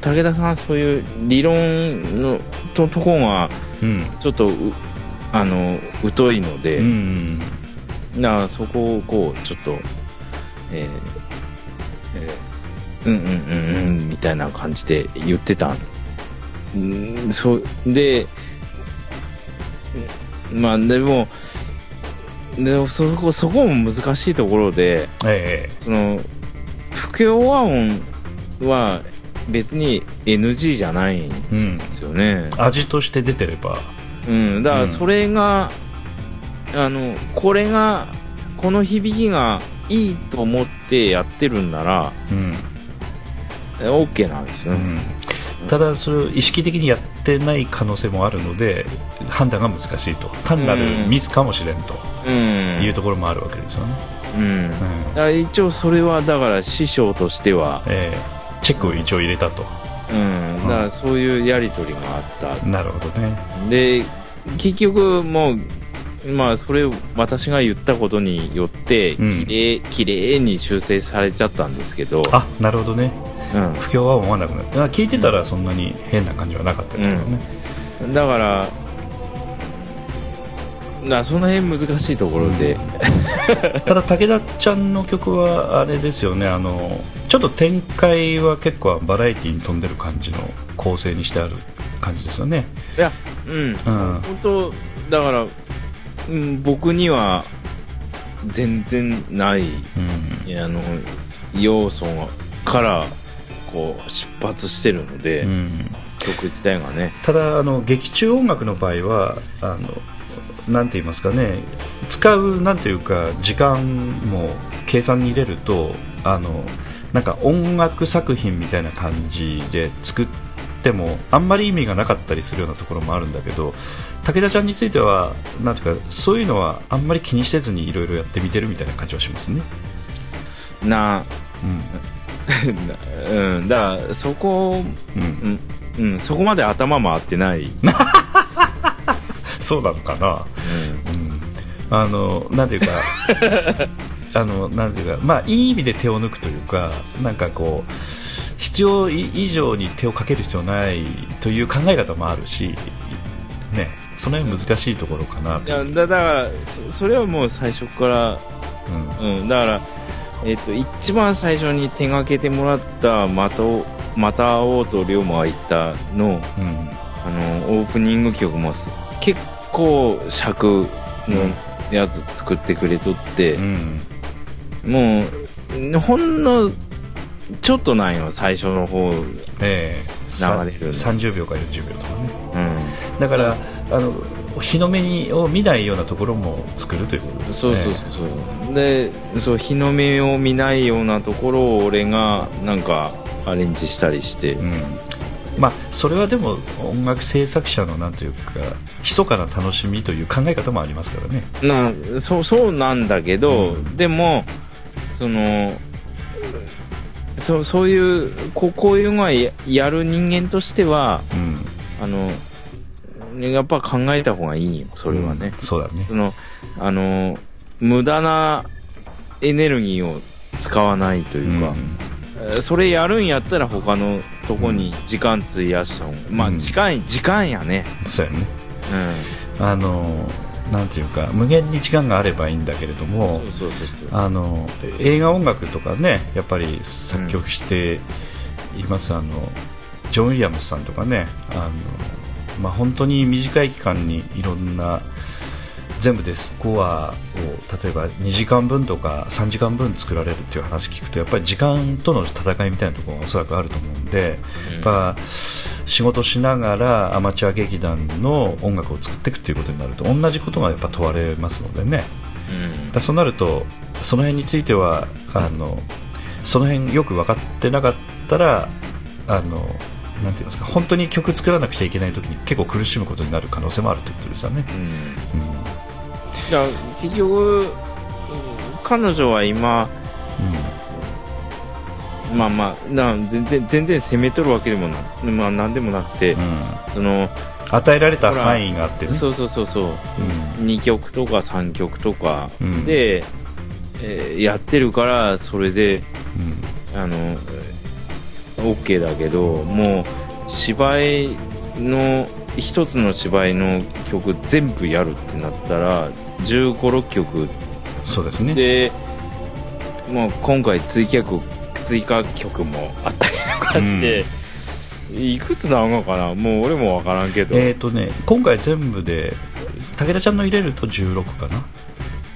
武田さんそういう理論のととこがちょっとうあの疎いので、
うん。
だからそこをこうちょっとえーえーうんうんうんうんみたいな感じで言ってたんそう。でまあでもでそこそこも難しいところで
え
その不協和音は別に NG じゃないん
えうん
ですよね。
味として出てれば。
うん、だか
うん
らそれが、あのこれがこの響きがいいと思ってやってるんなら
うん、
え OK なんですよね、
うん、ただそれを意識的にやってない可能性もあるので判断が難しいと。単なるミスかもしれんと
うん。
いうところもあるわけですよね、
うん。
うん。
だから一応それはだから師匠としては、
ええ。チェックを一応入れたと。
うん、だからそういうやり取りがあった。
なるほどね。
で結局もうまあそれを私が言ったことによって
うん。
きれいきれいに修正されちゃったんですけど、
あなるほどね。
うん、
不協和音はなくなった。あ聞いてたらそんなに変な感じはなかったですけどね、
だから、なその辺難しいところで、
ただ武田ちゃんの曲はあれですよね。あのちょっと展開は結構バラエティに富んでる感じの構成にしてある感じですよね。
いや、うん、
うん。
本当、だから、うん、僕には全然ない。
うん。
あの要素がからこう出発してるので、
うん。
曲自体がね。
ただあの劇中音楽の場合はあのなんて言いますかね。使うなんていうか時間も計算に入れるとあのなんか音楽作品みたいな感じで作ってもあんまり意味がなかったりするようなところもあるんだけど武田ちゃんについてはなんていうかそういうのはあんまり気にせずにいろいろやってみてるみたいな感じはしますね。
な
うん。
うんだからそこ
うん。
うん、うん、そこまで頭回ってない、
そうなのかな、うん、あのなんていうか あのなんていうかまあいい意味で手を抜くというかなんかこう必要以上に手をかける必要ないという考え方もあるしねその辺難しいところかな
だだからそそれはもう最初から、
うん。
うん、だから、えっと一番最初に手がけてもらった「またおまた会おうと龍馬が言ったの」
うん。
あのオープニング曲もす結構尺のやつ作ってくれとって、
うん。
もうほんのちょっとなんよ最初の方
え
流れるの。
30秒か40秒とかね。
うん。
だからあの日の目にを見ないようなところも作るということですね。
そうそうそう。そうでそう日の目を見ないようなところを俺がなんかアレンジしたりして、
うん。まあ、それはでも音楽制作者のなんというか密かな楽しみという考え方もありますからね。
なそうそうなんだけど、
うん。
でもそのそうそういうこうこういうのはややる人間としては
うん、
あのやっぱ考えた方がいいよそれはね、
うんそうだね。
そのあの無駄なエネルギーを使わないというか、
うん
えーそれやるんやったら他のとこに時間費やした方が、まあ
うん
時間時間やね。
そうやね。
う
あのなんていうか無限に時間があればいいんだけれど
ん
も映画音楽とかねやっぱり作曲しています、あのジョン・ウィリアムスさんとかねあの、まあ、本当に短い期間にいろんな全部でスコアを例えば2時間分とか3時間分作られるっていう話聞くとやっぱり時間との戦いみたいなところがおそらくあると思うんで、やっぱ仕事しながらアマチュア劇団の音楽を作っていくっていうことになると同じことがやっぱ問われますのでね。
うん
だそうなるとその辺についてはあのその辺よく分かってなかったらあのなんて言いますか本当に曲作らなくちゃいけない時に結構苦しむことになる可能性もあるということですよね。
うん。
うん。
だから結局うん彼女は今まあまあな全然全然攻めとるわけでもな,、まあ、なんでもなくて、
うん。うん
その
与えられた範囲があってね。
そうそうそうそう。
うん。
2曲とか3曲とか
うん。
で、えーやってるからそれで
うん。
あの OK だけどもう芝居の一つの芝居の曲全部やるってなったら1 5 6曲
そうですね。
で、まあ、今回追加曲追加曲もあったりとかして、いくつなのかな？もう俺もわからんけど、
えっ、とね今回全部で武田ちゃんの入れると16かな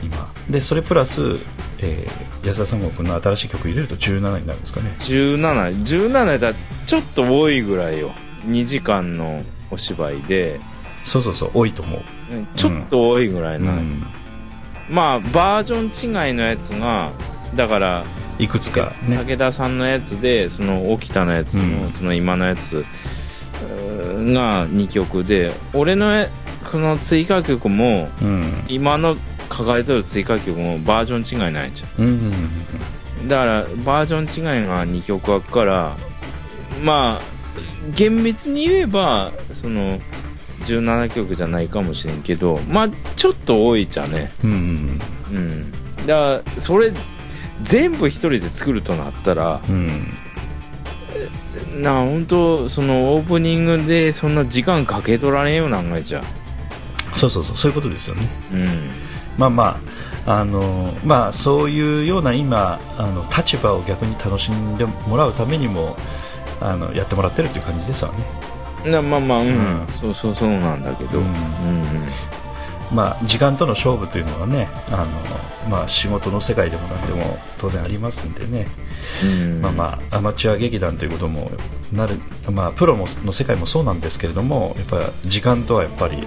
今。でそれプラス、えー安田三国の新しい曲入れると17になるんですかね。
17、17だちょっと多いぐらいよ。2時間のお芝居で、
そうそうそう多いと思う。
ちょっと多いぐらいな。
うん
まあ、バージョン違いのやつが、だから、
いくつかね。
武田さんのやつで、その、沖田のやつの、
うん
その今のやつが2曲で、俺のやこの追加曲も、
うん
今の抱えてる追加曲もバージョン違いないじゃん。
うんうんうん
だからバージョン違いが2曲あるからまあ厳密に言えばその17曲じゃないかもしれんけどまあちょっと多いじゃね。
うんうん
うん。だからそれ全部一人で作るとなったら
うん。
な本当そのオープニングでそんな時間かけとられんようなんがいちゃ
そうそうそうそういうことですよね。
うん
まあまああのまあそういうような今あの立場を逆に楽しんでもらうためにもあのやってもらってるっていう感じですわね。
なまあまあうん、
うん。
そうそうそうなんだけど、
う
うん。んうん
まあ、時間との勝負というのはねあの、まあ、仕事の世界でも何でも当然ありますんでね、
うん。
まあまあ、アマチュア劇団ということもなる、まあ、プロもの世界もそうなんですけれどもやっぱ時間とはやっぱり、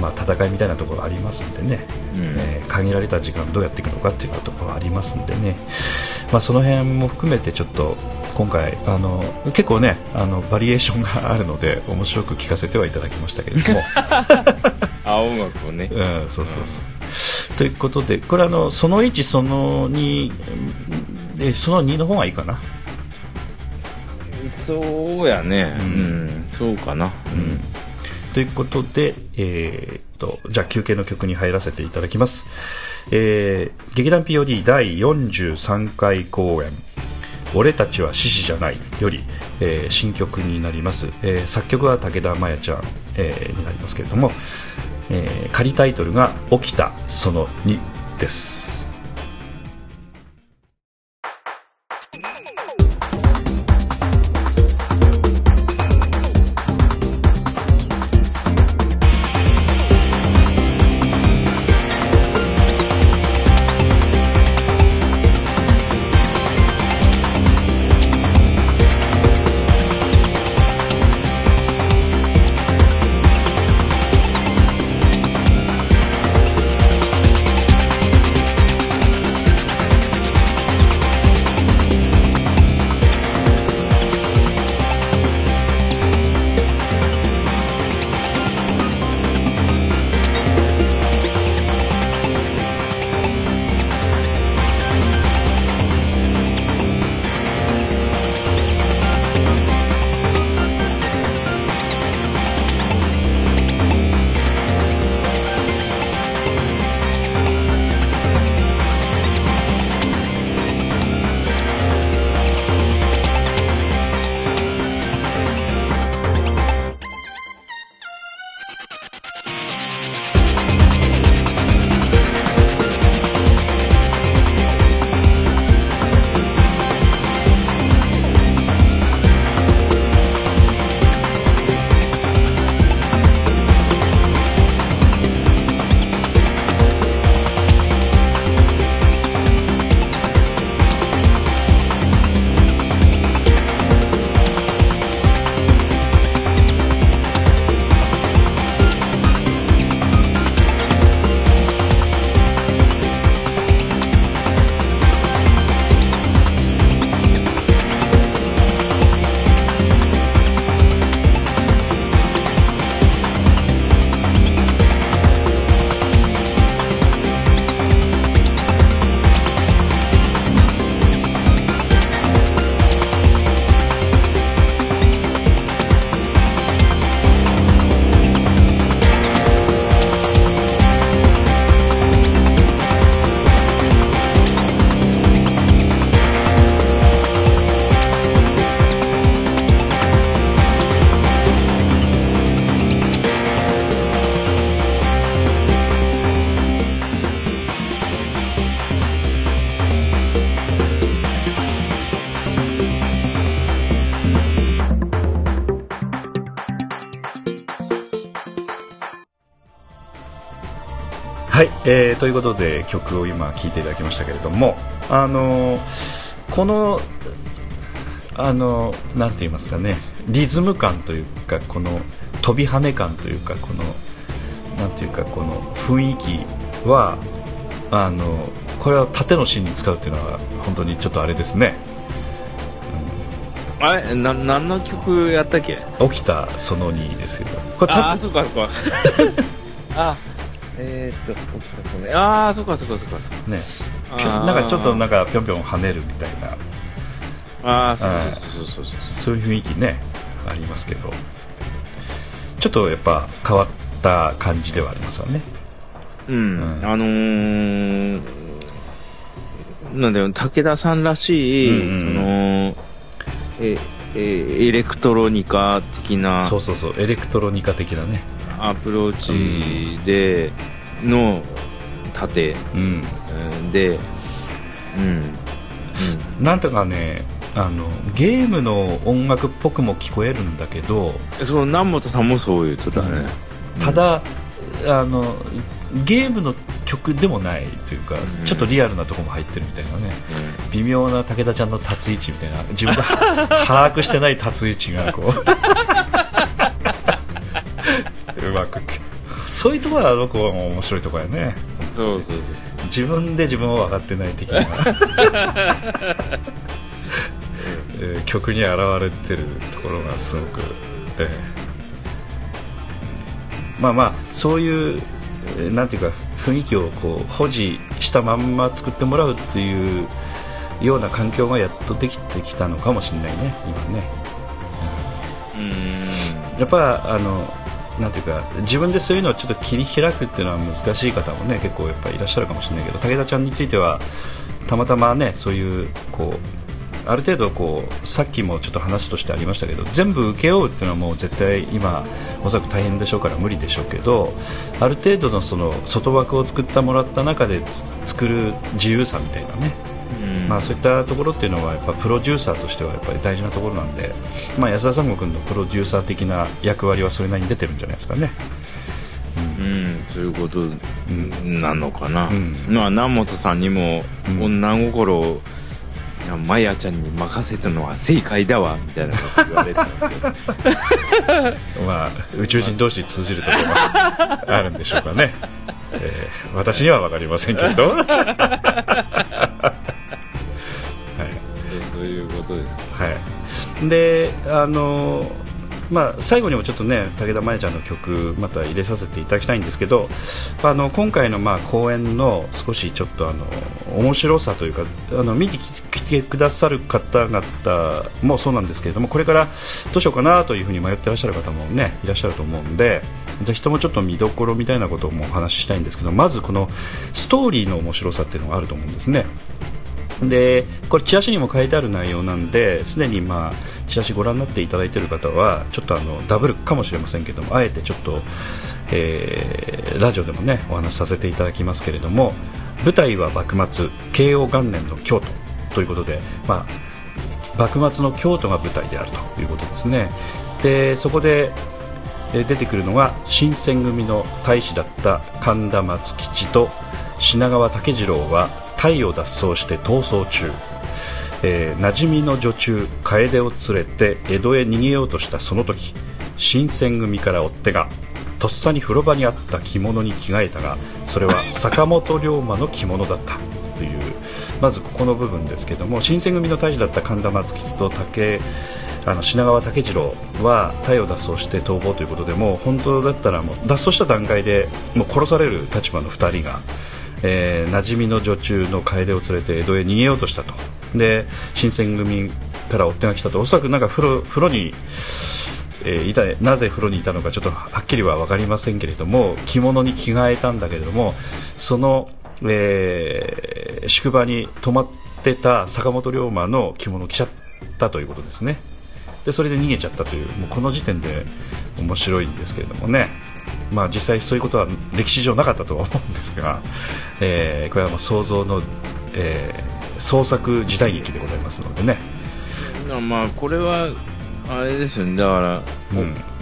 まあ、戦いみたいなところありますんでね、
うん。
えー限られた時間どうやっていくのかっていうところありますんでね、まあ、その辺も含めてちょっと今回あの結構ねあのバリエーションがあるので面白く聞かせてはいただきましたけれども。
あ音楽をね。
うん、そうそうそう。ということで、これあの、その1、その2、で、その2の方がいいかな？
そうやね。
う
うん。ん、そうかな。
うん。ということで、えーっと、じゃあ休憩の曲に入らせていただきます。えー、劇団 POD 第43回公演、俺たちは獅子じゃないより、えー新曲になります、えー作曲は武田真弥ちゃん、えーになりますけれども、え仮タイトルが「起きたその2」ですーということで曲を今聴いていただきましたけれどもあのーこのあのーなんて言いますかねリズム感というかこの飛び跳ね感というかこのなんていうかこの雰囲気はあのこれは縦のシーンに使うっていうのは本当にちょっとあれですね。
あれ？な何の曲やったっけ？
起きたその2ですよこれ
ああ
た
そっかそっか。あえー、っとそのああそっかそっかそっか
ね。なんかちょっとなんかぴょんぴょん跳ねるみたいな。
ああそうそうそうそうそう
そういう雰囲気ねありますけど。ちょっとやっぱ変わった感じではありますよね。
うん、
うん。
あのー、なんだよ武田さんらしい、
うんうんうん。
そのええエレクトロニカ的な。
そうそうそう。エレクトロニカ的なね
アプローチでの盾。
うん。
うん。でうん。
なんとかねあのゲームの音楽っぽくも聞こえるんだけど
うんその南本さんもそう言ってたね、
ただあのゲームの曲でもないというか、
ん。
ちょっとリアルなところも入ってるみたいなね、微妙な武田ちゃんの立つ位置みたいな。自分が把握してない立つ位置がこううそういうところはあの子は面白いところやね。
そうそうそう。
自分で自分を分かってない的な、えー曲に現れてるところがすごく、えー。まあまあそういう、えーなんていうか雰囲気をこう保持したまんま作ってもらうっていうような環境がやっとできてきたのかもしれないね今ね。
うん。
やっぱあのなんていうか自分でそういうのをちょっと切り開くっていうのは難しい方もね結構やっぱいらっしゃるかもしれないけど武田ちゃんについてはたまたまねそういうこうある程度こうさっきもちょっと話としてありましたけど全部請け負うっていうのはもう絶対今おそらく大変でしょうから無理でしょうけどある程度のその外枠を作ってもらった中で作る自由さみたいなねまあ、そういったところっていうのはやっぱプロデューサーとしてはやっぱり大事なところなんで、まあ、安田三悟君のプロデューサー的な役割はそれなりに出てるんじゃないですかね。
うん、そういうことなのかな、
うん。
まあ南本さんにも
うん。
女心を、いやマヤちゃんに任せたのは正解だわみたいなこと言われてたんですけど。
まあ、宇宙人同士通じるところがあるんでしょうかね、えー私には分かりませんけど、はい
そうそういうことですか
はい、であのまあ、最後にもちょっとね武田真弥ちゃんの曲また入れさせていただきたいんですけどあの今回のまあ公演の少しちょっとあの面白さというかあの見てきてくださる方々もそうなんですけれどもこれからどうしようかなというふうに迷ってらっしゃる方もねいらっしゃると思うんでぜひともちょっと見どころみたいなこともお話ししたいんですけどまずこのストーリーの面白さっていうのがあると思うんですね。でこれチラシにも書いてある内容なんですでにまあチラシご覧になっていただいている方はちょっとあのダブルかもしれませんけどもあえてちょっと、えーラジオでもねお話しさせていただきますけれども舞台は幕末慶応元年の京都ということで、まあ、幕末の京都が舞台であるということですね。でそこでえ出てくるのが新選組の大使だった神田松吉と品川武次郎はタイを脱走して逃走中、えー馴染みの女中楓を連れて江戸へ逃げようとしたその時新選組から追っ手がとっさに風呂場にあった着物に着替えたがそれは 坂本龍馬の着物だった。というまずここの部分ですけども新選組の大使だった神田松吉と武あの品川武次郎はタイを脱走して逃亡ということでもう本当だったらもう脱走した段階でもう殺される立場の2人が、えー馴染みの女中の楓を連れて江戸へ逃げようとしたと。で新選組から追っ手が来たと。おそらくなんか風呂風呂に、えーいたなぜ風呂にいたのかちょっとはっきりは分かりませんけれども着物に着替えたんだけれどもその、えー宿場に泊まってた坂本龍馬の着物を着ちゃったということですね。でそれで逃げちゃったというもうこの時点で面白いんですけれどもね、まあ、実際そういうことは歴史上なかったとは思うんですが、えーこれはもう想像の、えー創作時代劇でございますのでね、
なまあこれはあれですよね。だから、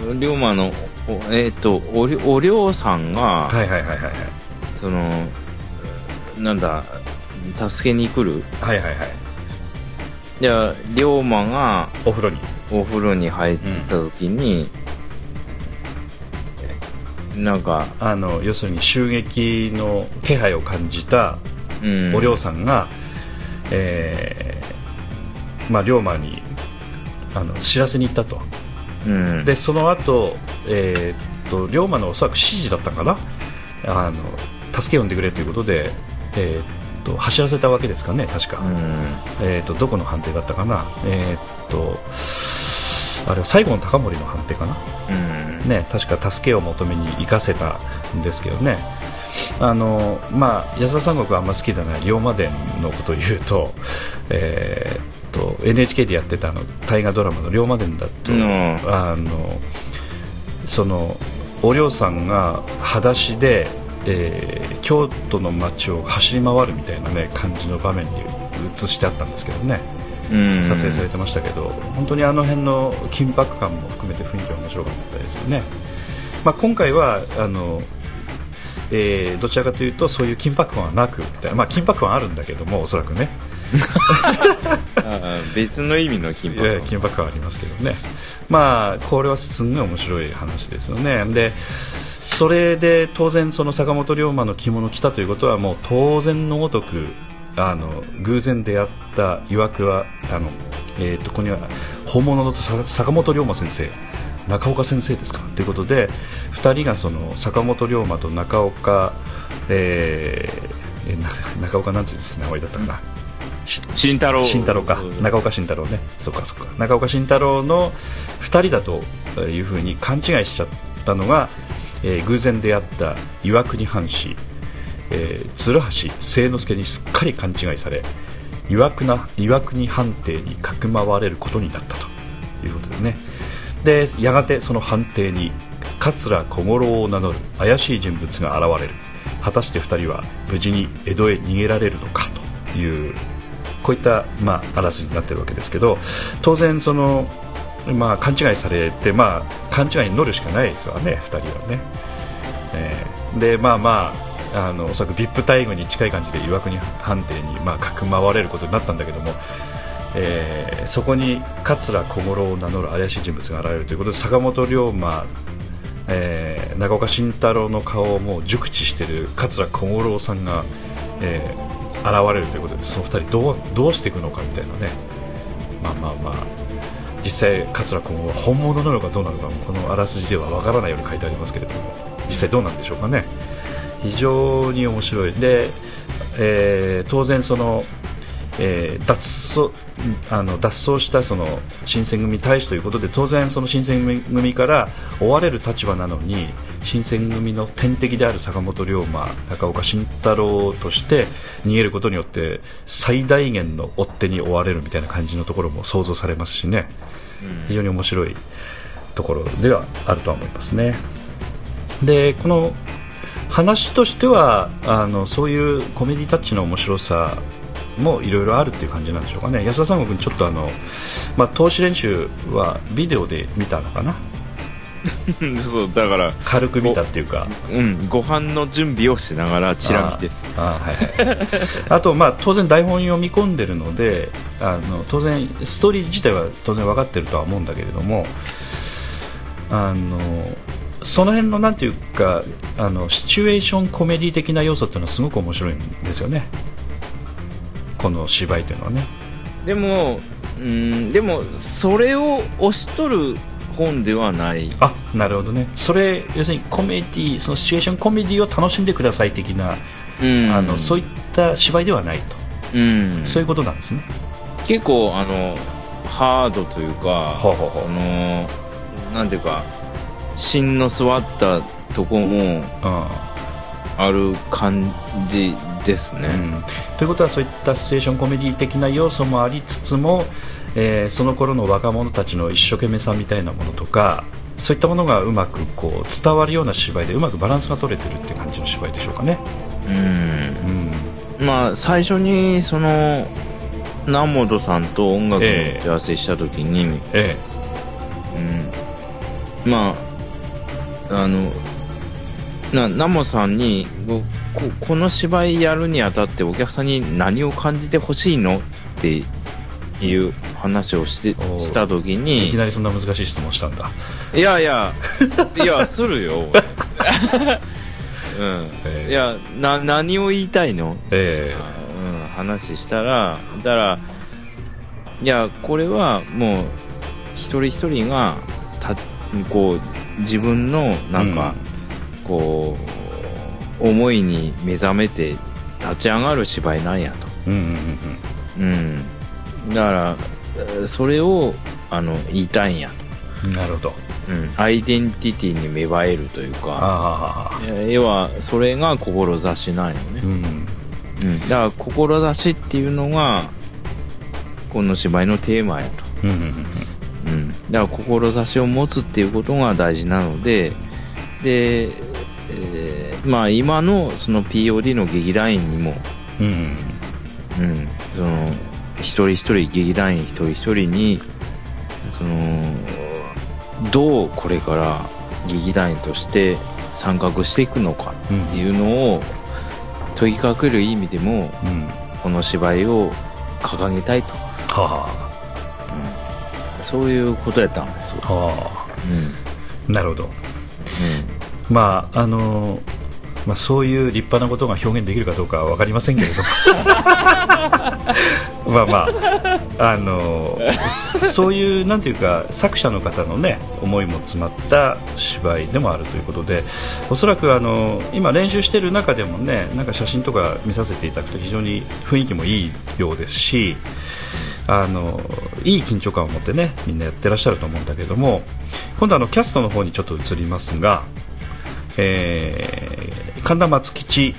お龍馬のおえっ、とおりお龍さんが、
はいはいはいはいはい。
そのなんだ助けに来る。
はいはいはい。
じゃあ龍馬が
お風呂に。
お風呂に入ってた時に、なんか、
あの要するに襲撃の気配を感じた
うん、
お龍さんが、えーまあ、龍馬にあの知らせに行ったと。
うん、
でその後、えーっと龍馬のおそらく指示だったかな？あの助け呼んでくれということで、えーっと走らせたわけですかね確か、
うん、
えーっとどこの判定だったかな？えーっとあれは最後の高森の判定かな？
うん、
ね、確か助けを求めに行かせたんですけどね。あの、まあ、安田三国があんま好きでない龍馬伝のことを言うと, えーっと NHK でやってたあの大河ドラマの龍馬伝だと、
うん。
あのそのお龍さんが裸足で、えー京都の街を走り回るみたいな、ね、感じの場面に映してあったんですけどね。
うん、
撮影されてましたけど、本当にあの辺の緊迫感も含めて雰囲気は面白かったですよね、まあ、今回はあのえーどちらかというとそういう緊迫感はなくまあ、緊迫感はあるんだけどもおそらくね。
あ別の意味の金
えー
箔
緊迫感はありますけどね。まあこれはすんごい面白い話ですよね。でそれで当然その坂本龍馬の着物を着たということはもう当然のごとくあの偶然出会った曰くはあの、えー、とここには本物のさ坂本龍馬先生中岡先生ですか？ということで2人がその坂本龍馬と中岡、えー中岡なんていう名前だったかな、し
慎太郎。
慎太郎か。
うん
中岡慎太郎ね。そうかそうか。中岡慎太郎の2人だというふうに勘違いしちゃったのが、えー偶然出会った岩国藩士、えー鶴橋清之助にすっかり勘違いされ岩国岩国藩邸にかくまわれることになったということでね。でやがてその藩邸に桂小五郎を名乗る怪しい人物が現れる。果たして2人は無事に江戸へ逃げられるのかというこういった、まあ、あらすじになっているわけですけど当然その、まあ、勘違いされて、まあ、勘違いに乗るしかないですわね2人はね、えーでまあまああのおそらく VIP 待遇に近い感じで岩国藩邸に、まあ、かくまわれることになったんだけども、えーそこに桂小五郎を名乗る怪しい人物が現れるということで坂本龍馬えー長岡慎太郎の顔をもう熟知している桂小五郎さんが、えー現れるということでその2人どうどうしていくのかみたいなね。まあまあまあ実際桂小五郎は本物なのかどうなのかこのあらすじではわからないように書いてありますけれども実際どうなんでしょうかね。非常に面白い。で、えー当然その、えー脱走あの脱走したその新選組大使ということで当然その新選組から追われる立場なのに新選組の天敵である坂本龍馬中岡慎太郎として逃げることによって最大限の追っ手に追われるみたいな感じのところも想像されますしね。非常に面白いところではあるとは思いますね。でこの話としてはあのそういうコメディタッチの面白さもいろいろあるっていう感じなんでしょうかね。安田三国にちょっとあの、まあ、投資練習はビデオで見たのかな？
そうだから
軽く見たっていうか。
うんご飯の準備をしながらチラ見です。
あーはいはい。あと、まあ、当然台本読み込んでるのであの当然ストーリー自体は当然分かってるとは思うんだけれどもあのその辺のなんていうかあのシチュエーションコメディ的な要素っていうのはすごく面白いんですよね。この芝居というのはね。
でもうんでもそれを押し取る本ではない。
あなるほどね。それ要するにコメディそのシチュエーションコメディを楽しんでください的な、
うん。
あのそういった芝居ではないと、
うん。
そういうことなんですね。
結構あのハードというかそのなんていうか芯の座ったとこも
うん
ある感じですね、
うん。ということはそういったシチュエーションコメディ的な要素もありつつも、えーその頃の若者たちの一生懸命さみたいなものとかそういったものがうまくこう伝わるような芝居でうまくバランスが取れてるって感じの芝居でしょうかね。
うん。
うん。
まあ最初にその南本さんと音楽の打ち合わせした時に、
え。
うん、まああのな南本さんにこここの芝居やるにあたってお客さんに何を感じてほしいのっていう話をしてした時
えい
に
きなりそんな難しい質問したんだ。
いやいやいやするよ、うん。
ええ。
いやな何を言いたいの？
え。
うん、話したらだからいやこれはもう一人一人がたこう自分のなんか、こう思いに目覚めて立ち上がる芝居なんやと、
えうんうん
うん、だからえーそれをあの言いたいんや
うんうんなるほど。
と、うん、アイデンティティに芽生えるというか要はそれが志なんよね。
うん。
うん、だから志っていうのがこの芝居のテーマやと、
うんうんうん
うん、だから志を持つっていうことが大事なのでで、えーまあ今のその POD の劇団員にも、
うん。うん。
うん、その一人一人劇団員一人一人にそのどうこれから劇団員として参画していくのかっていうのを問いかける意味でも
うん。
この芝居を掲げたいと、
は
そういうことやったんですよ、
あ。は
うん。
あなるほど。まああのまあ、そういう立派なことが表現できるかどうかは分かりませんけれども。まあまああのそそういうなんていうか作者の方のね思いも詰まった芝居でもあるということでおそらくあの今練習している中でもねなんか写真とか見させていただくと非常に雰囲気もいいようですしあのいい緊張感を持ってねみんなやってらっしゃると思うんだけども今度あのキャストの方にちょっと移りますが、えー神田松吉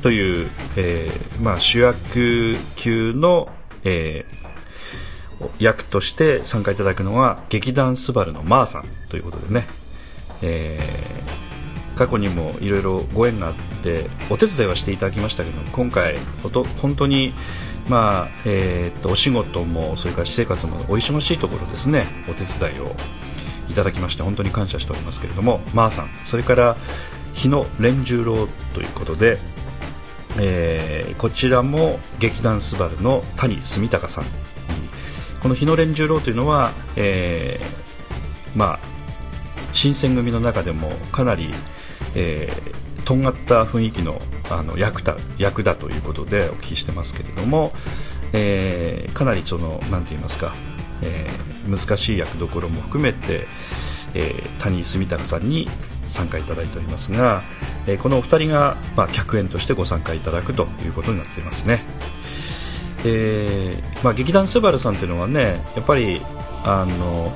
という、えーまあ、主役級の、えー役として参加いただくのは劇団スバルのマーさんということでね、え過去にもいろいろご縁があってお手伝いはしていただきましたけど今回本当に、まあえーっとお仕事もそれから私生活もお忙しいところですね。お手伝いをいただきまして本当に感謝しておりますけれどもマーさんそれから日野連十郎ということで、えーこちらも劇団スバルの谷住隆さん。この日野連十郎というのは、えーまあ、新選組の中でもかなり、えーとんがった雰囲気のあの役だ役だということでお聞きしてますけれども、えーかなりそのなんて言いますか、えー難しい役どころも含めて、えー谷住隆さんに参加いただいておりますが、えーこのお二人が、まあ、客演としてご参加いただくということになっていますね。えーまあ、劇団スバルさんというのはねやっぱりあの、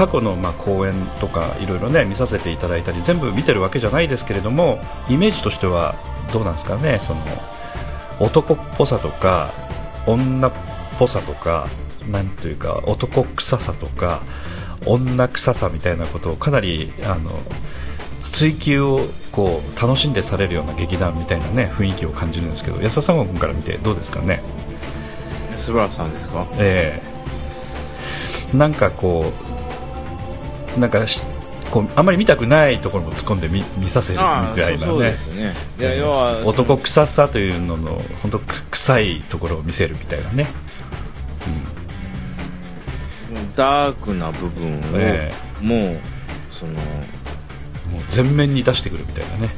過去のまあ公演とかいろいろね見させていただいたり全部見てるわけじゃないですけれどもイメージとしてはどうなんですかねその男っぽさとか女っぽさとかなんというか男臭さとか女臭さみたいなことをかなりあの追求をこう楽しんでされるような劇団みたいなね雰囲気を感じるんですけど安田三郷君から見てどうですかね？
素晴らしさんですか？
ええ。なんかこうなんかしこうあんまり見たくないところも突っ込んでみ見させるみたいなね。
すね。
男臭さというのの本当く臭いところを見せるみたいなね、
ダークな部分を、
え
もうその
もう全面に出してくるみたいなね、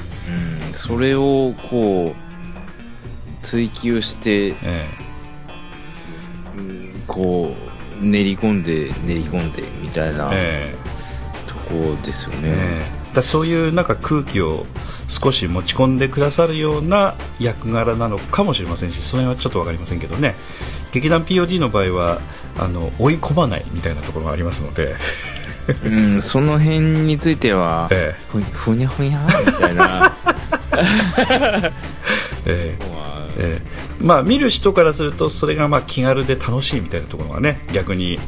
うん。それをこう追求して
え
こう練り込んで練り込んでみたいな。
ええ
とこですよね、
ええだそういうなんか空気を少し持ち込んでくださるような役柄なのかもしれませんしそれはちょっと分かりませんけどね。劇団 POD の場合はあの追い込まないみたいなところがありますので、
うん、その辺については、
え
ふふにゃふにゃみたいな。
ええ。まあ、見る人からするとそれがまあ気軽で楽しいみたいなところがね逆に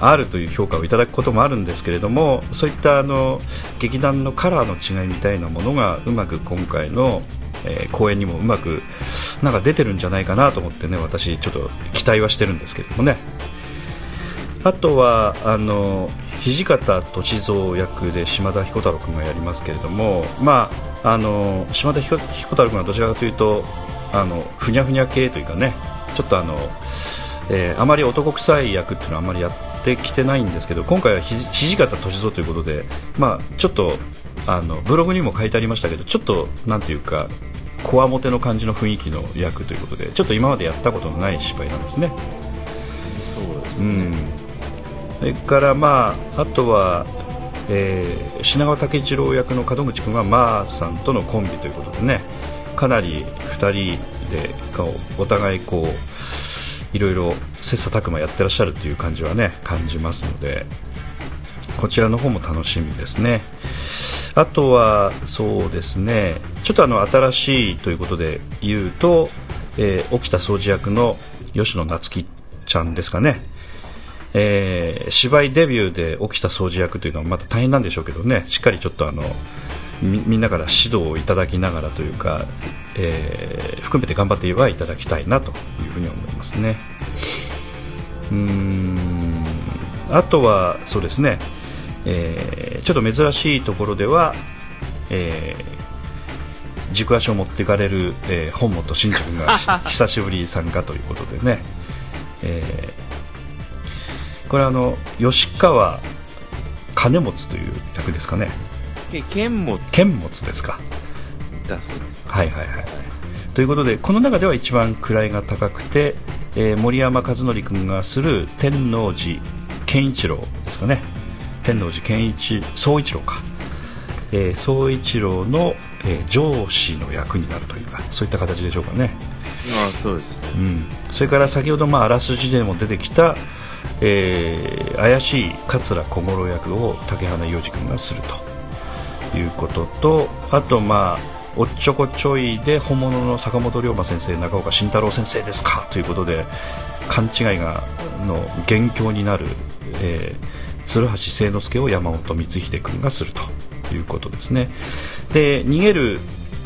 あるという評価をいただくこともあるんですけれどもそういったあの劇団のカラーの違いみたいなものがうまく今回の、えー公演にもうまくなんか出てるんじゃないかなと思ってね私ちょっと期待はしてるんですけれどもね。あとはあの土方歳三役で島田彦太郎君がやりますけれども、まあ、あの島田彦太郎君はどちらかというとあのふにゃふにゃ系というかねちょっとあの、えーあまり男臭い役っていうのはあまりやってきてないんですけど今回はひ土方歳三ということで、まあ、ちょっとあのブログにも書いてありましたけどちょっとなんていうかこわもての感じの雰囲気の役ということでちょっと今までやったことのない芝居なんですね。
そうですね、
うん、それから、まあ、あとは、えー品川武一郎役の門口君はマーさんとのコンビということでねかなり2人でお互いこういろいろ切磋琢磨やってらっしゃるという感じはね感じますのでこちらの方も楽しみですね。あとはそうですね。ちょっとあの新しいということで言うと、えー沖田総司役の吉野夏樹ちゃんですかね。えー芝居デビューで起きた掃除役というのはまた大変なんでしょうけどね。しっかりちょっとあのみんなから指導をいただきながらというか、えー含めて頑張ってはいただきたいなというふうに思いますね。うーん。あとはそうですね。えーちょっと珍しいところでは、えー軸足を持っていかれる、えー本本真二君がし 久しぶり参加ということでね、えーこれはあの吉川金持という役ですかね。
け剣持
剣持ですか
だそうです。
はいはいはいということでこの中では一番位が高くて、えー森山和則君がする天王寺健一郎ですかね。天王寺健一総一郎か、えー総一郎の、えー上司の役になるというかそういった形でしょうかね。
ああそうです。ね
うん、それから先ほど、まあ、あらすじでも出てきた、えー怪しい桂小五郎役を竹花洋二君がするということとあと、まあ、おっちょこちょいで本物の坂本龍馬先生中岡慎太郎先生ですかということで勘違いがの元凶になる、えー鶴橋清之助を山本光秀君がするということですね。で逃げる、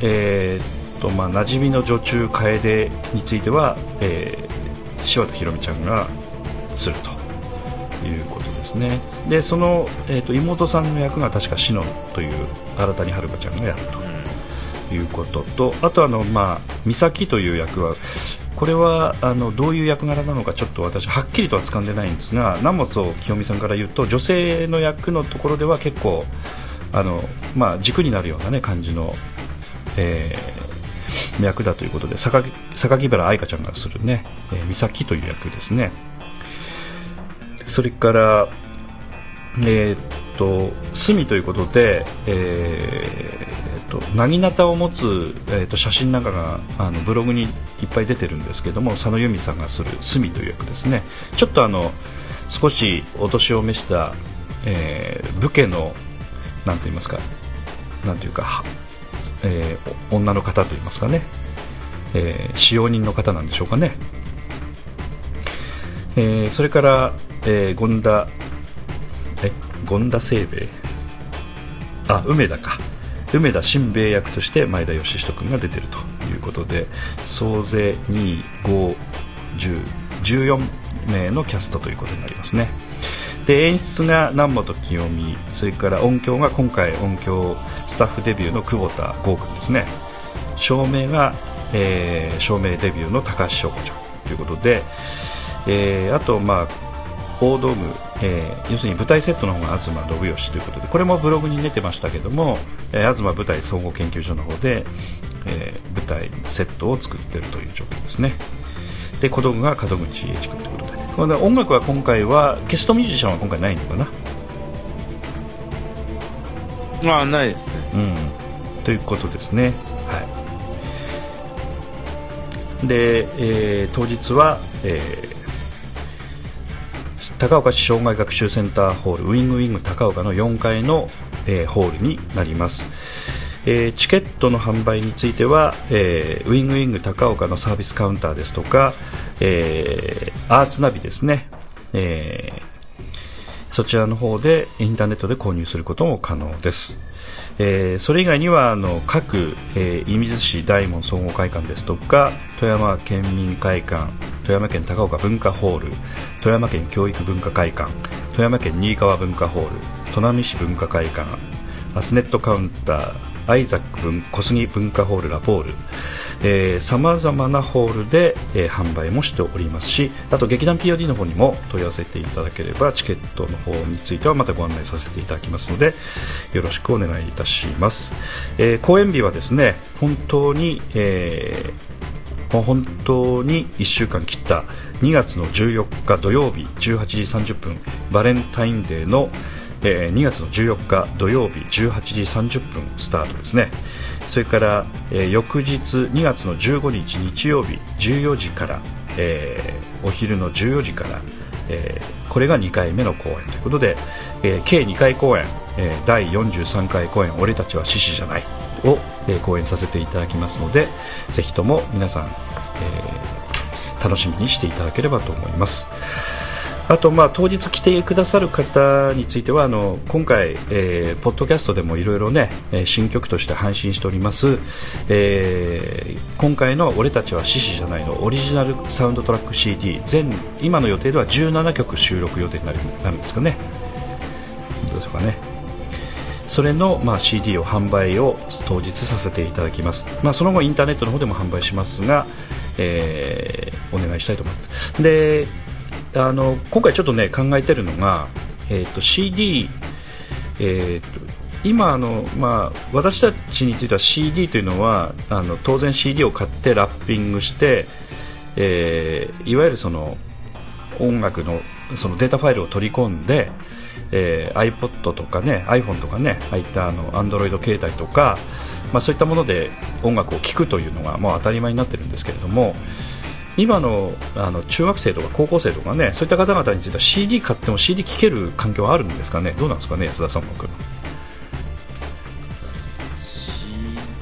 えーとまあ、馴染みの女中楓については、えー柴田ひろみちゃんがするということですね。でその、えー、と妹さんの役が確か篠という新谷遥ちゃんがやると。いうこととあとあの、まあ、美咲という役はこれはあのどういう役柄なのかちょっと私はっきりとは掴んでないんですが南本清美さんから言うと女性の役のところでは結構あの、まあ、軸になるような、ね、感じの、えー役だということで榊原愛香ちゃんがするね、えー美咲という役ですね。それからえーっと隅ということで、えーとなぎなたを持つ、えーっと写真なんかがあのブログにいっぱい出てるんですけども佐野由美さんがする隅という役ですね。ちょっとあの少しお年を召した、えー武家のなんて言いますかなんていうか、えー女の方といいますかね、えー使用人の方なんでしょうかね、えーそれから、えー権田え権田清兵衛？あ梅田か。梅田新兵役として前田義人君が出てるということで総勢251014名のキャストということになりますね。で演出が南本清美それから音響が今回音響スタッフデビューの久保田剛君ですね。照明が、えー照明デビューの高橋翔子ちゃんということで、えーあとまあ大道具、えー要するに舞台セットの方が東信義ということでこれもブログに出てましたけども、えー、東舞台総合研究所の方で、えー舞台セットを作っているという状況ですね。で小道具が門口英二君ということで。これで音楽は今回はゲストミュージシャンは今回ないのかな？
まあないですね。
うん、ということですね。はい、で、えー当日は、えー高岡市障害学習センターホールウィングウィング高岡の4階の、えーホールになります。えーチケットの販売については、えーウィングウィング高岡のサービスカウンターですとか、えーアーツナビですね、えーそちらの方でインターネットで購入することも可能です。えーそれ以外にはあの各、えー、射水市大門総合会館ですとか富山県民会館富山県高岡文化ホール富山県教育文化会館富山県新川文化ホール砺波市文化会館アスネットカウンターアイザック文小杉文化ホールラポールさまざまなホールで、えー販売もしておりますしあと劇団 POD の方にも問い合わせていただければチケットの方についてはまたご案内させていただきますのでよろしくお願いいたします、えー公演日はですね本当に、えー本当に1週間切った2月の14日土曜日18時30分バレンタインデーの、えー2月の14日土曜日18時30分スタートですね。それから、えー翌日2月の15日日曜日14時から、えーお昼の14時から、えーこれが2回目の公演ということで、え計2回公演、えー第43回公演「俺たちは獅子じゃない」を、え公演させていただきますのでぜひとも皆さん、え楽しみにしていただければと思います。あと、まあ、当日来てくださる方についてはあの今回、えーポッドキャストでもいろいろね、新曲として配信しております、えー今回の「俺たちは獅子じゃない」のオリジナルサウンドトラック CD 全今の予定では17曲収録予定になるなるんですかね。とかね。それの、まあ、CD を販売を当日させていただきます、まあ、その後インターネットの方でも販売しますが、えー、お願いしたいと思います。であの今回ちょっとね考えてるのが、えーと、CD、えーと、今あの、まあ、私たちについては CD というのはあの当然 CD を買ってラッピングして、えー、いわゆるその音楽のそのデータファイルを取り込んで、えー、iPod とかね iPhone とかねああいったあの Android 携帯とか、まあ、そういったもので音楽を聴くというのがもう当たり前になってるんですけれども今のあの中学生とか高校生とかねそういった方々については CD 買っても CD 聴ける環境はあるんですかね？どうなんですかね安田さん僕。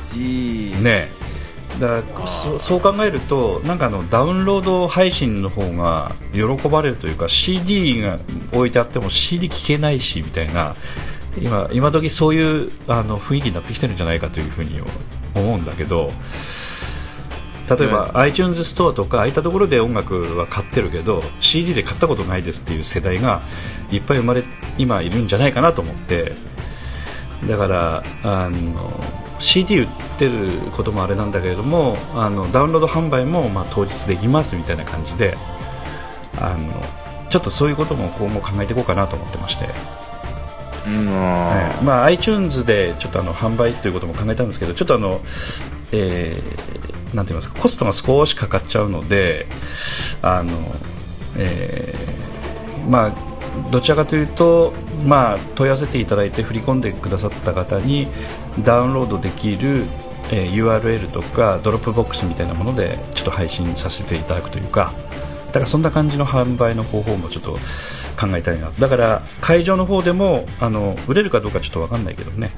CD
ね。だそそう考えるとなんかあのダウンロード配信の方が喜ばれるというか CD が置いてあっても CD 聴けないしみたいな今今時そういうあの雰囲気になってきてるんじゃないかというふうに思うんだけど例えば、うん、iTunes ストアとかああいったところで音楽は買ってるけど CD で買ったことないですっていう世代がいっぱい生まれ今いるんじゃないかなと思って。だからあの CD 売ってることもあれなんだけれどもあのダウンロード販売もまあ当日できますみたいな感じであのちょっとそういうことも今後考えていこうかなと思ってまして、
うん。はい
まあ、iTunes でちょっとあの販売ということも考えたんですけどちょっとあの、えー、なんて言いますかコストが少しかかっちゃうのであの、えー、まあどちらかというと、まあ、問い合わせていただいて振り込んでくださった方にダウンロードできる、えー、URL とかドロップボックスみたいなものでちょっと配信させていただくというかだからそんな感じの販売の方法もちょっと考えたいな。だから会場の方でもあの売れるかどうかちょっと分かんないけどね、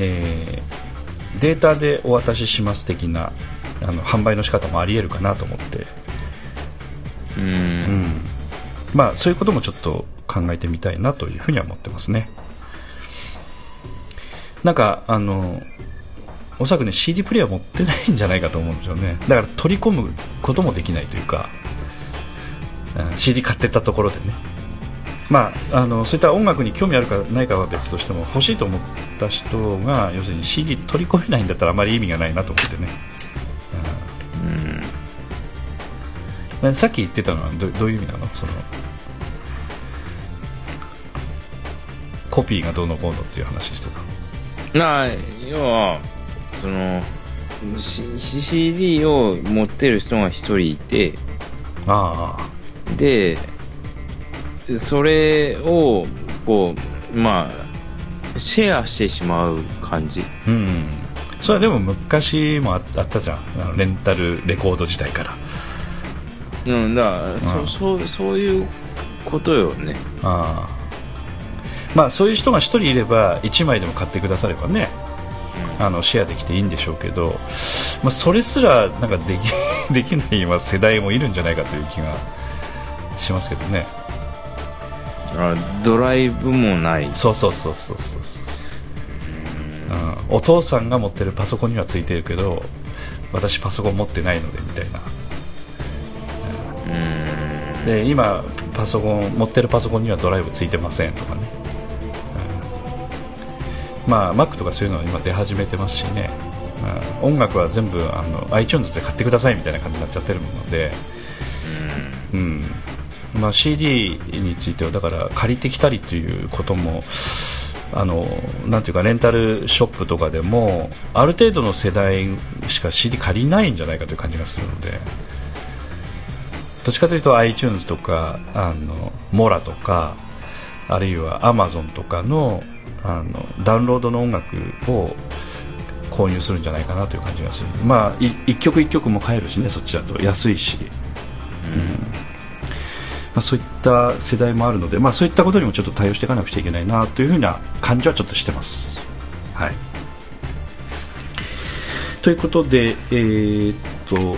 えー、データでお渡しします的なあの販売の仕方もありえるかなと思って。
うん、うん。
まあ、そういうこともちょっと考えてみたいなというふうには思ってますね。なんかあのおそらくね CD プレイヤー持ってないんじゃないかと思うんですよね。だから取り込むこともできないというか、うん、CD 買ってたところでね。まあ、あのそういった音楽に興味あるかないかは別としても欲しいと思った人が要するに CD 取り込めないんだったらあまり意味がないなと思ってね、うん、さっき言ってたのはどどういう意味なの？そのコピーがどうのこうのっていう話して
た。な要はその CD を持ってる人が一人いて
あ
あ。でそれをこうまあシェアしてしまう感じ。
うんそれはでも昔もあったじゃん。レンタルレコード時代から。
うんだから、うん、そそうそういうことよね。
ああ。まあ、そういう人が1人いれば1枚でも買ってくださればね、あのシェアできていいんでしょうけど、まあ、それすらなんかでき できない世代もいるんじゃないかという気がしますけどね。
あドライブもない。
そうそうそうそうそうそう、うん、お父さんが持ってるパソコンにはついてるけど私パソコン持ってないのでみたいな、
うん、
で今パソコン持ってるパソコンにはドライブついてませんとかね。まあ、Mac とかそういうのは今出始めてますしね、うん、音楽は全部あの iTunes で買ってくださいみたいな感じになっちゃってるので、うん、まあ、CD についてはだから借りてきたりということもあのなんていうかレンタルショップとかでもある程度の世代しか CD 借りないんじゃないかという感じがするのでどっちかというと iTunes とかあのモラとかあるいは Amazon とかのあのダウンロードの音楽を購入するんじゃないかなという感じがする。まあ一曲一曲も買えるしねそっちだと。安いし、うん、まあ、そういった世代もあるので、まあ、そういったことにもちょっと対応していかなくちゃいけないなというふうな感じはちょっとしてます。はい。ということでえー、っと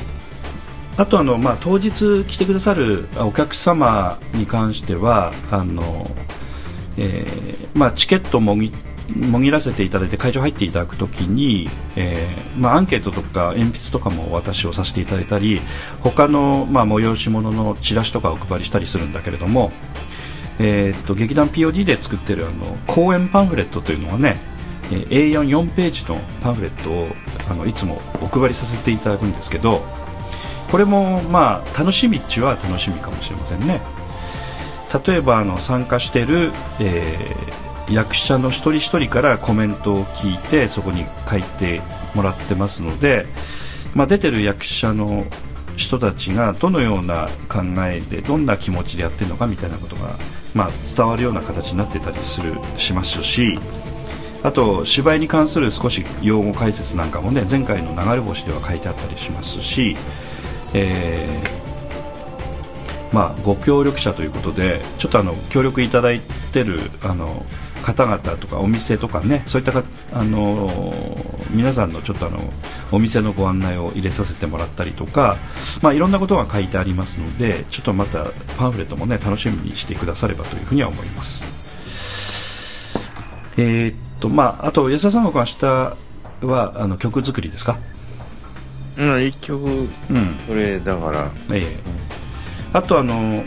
あとあの、まあ、当日来てくださるお客様に関してはあのえーまあ、チケットもぎってもぎらせていただいて会場入っていただくときに、えーまあ、アンケートとか鉛筆とかもお渡しをさせていただいたり他の、まあ、催し物のチラシとかお配りしたりするんだけれども、えーっと劇団 POD で作ってるあの公演パンフレットというのはね、A44 ページのパンフレットをあのいつもお配りさせていただくんですけどこれもまあ楽しみっちは楽しみかもしれませんね。例えばあの参加してる、えー役者の一人一人からコメントを聞いてそこに書いてもらってますので、まあ、出てる役者の人たちがどのような考えでどんな気持ちでやってるのかみたいなことが、まあ、伝わるような形になってたりするしますしあと芝居に関する少し用語解説なんかもね前回の流れ星では書いてあったりしますし、えーまあ、ご協力者ということでちょっとあの協力いただいてるあの方々とかお店とかねそういったかあの皆さんのちょっとあのお店のご案内を入れさせてもらったりとか、まあ、いろんなことが書いてありますのでちょっとまたパンフレットもね楽しみにしてくださればというふうには思います。えーっとまああと安田さんが明日はあの曲作りですか？
うん、一曲、
うん。
それ、だから、
ええ。あとあの、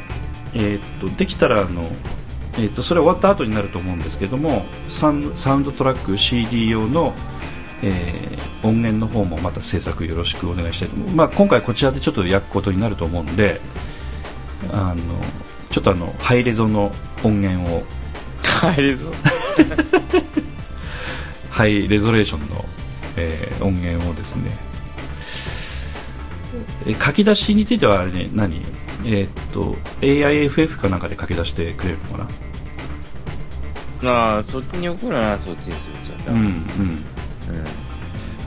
えーっとできたらあの、えーっとそれ終わった後になると思うんですけどもサンサウンドトラック CD 用の、えー音源の方もまた制作よろしくお願いしたいと思う、まあ、今回こちらでちょっと焼くことになると思うんであのちょっとあのハイレゾの音源を
帰るぞ。
ハイレゾレーションの、えー音源をですねえ書き出しについてはあれね何？えーっと AIFF かなんかで書き出してくれるのかな？
ああ、そっちに送るならそっちにするじゃん。
うんうん
うん。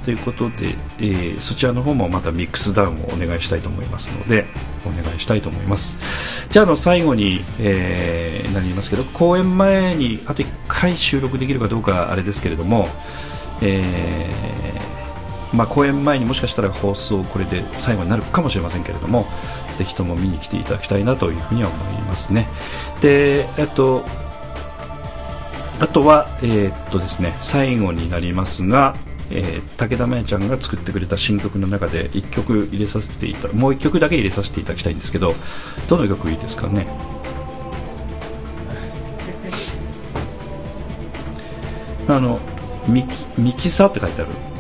ということで、えーそちらの方もまたミックスダウンをお願いしたいと思いますのでお願いしたいと思いますじゃああの最後に、えーなりますけど公演前にあと1回収録できるかどうかあれですけれども、えーまあ、公演前にもしかしたら放送これで最後になるかもしれませんけれどもぜひとも見に来ていただきたいなというふうには思いますね。でえっとあとは、えーっとですね、最後になりますが、えー武田真弥ちゃんが作ってくれた新曲の中で1曲入れさせていたもう1曲だけ入れさせていただきたいんですけどどの曲いいですかね？あの「みきみきさ」って書いてある「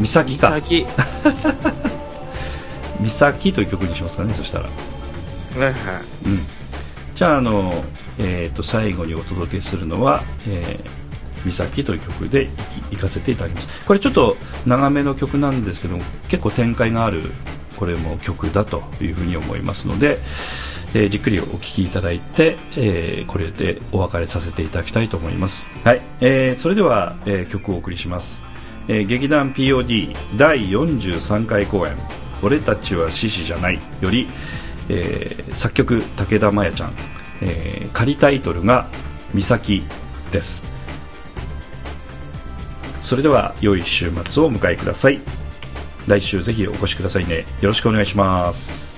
みさき」か。
先。
「みさき」という曲にしますかねそしたら。
はいはい。
うん、じゃああの、えー、と最後にお届けするのは「えー美咲」という曲でいかせていただきます。これちょっと長めの曲なんですけども結構展開があるこれも曲だというふうに思いますので、えーじっくりお聴きいただいて、えーこれでお別れさせていただきたいと思います。はい、えーそれでは、えー曲をお送りします、えー劇団 POD 第43回公演「俺たちは獅子じゃない」よりえー作曲武田真弥ちゃん、えー仮タイトルが「美咲」です。それでは良い週末をお迎えください。来週ぜひお越しくださいね。よろしくお願いします「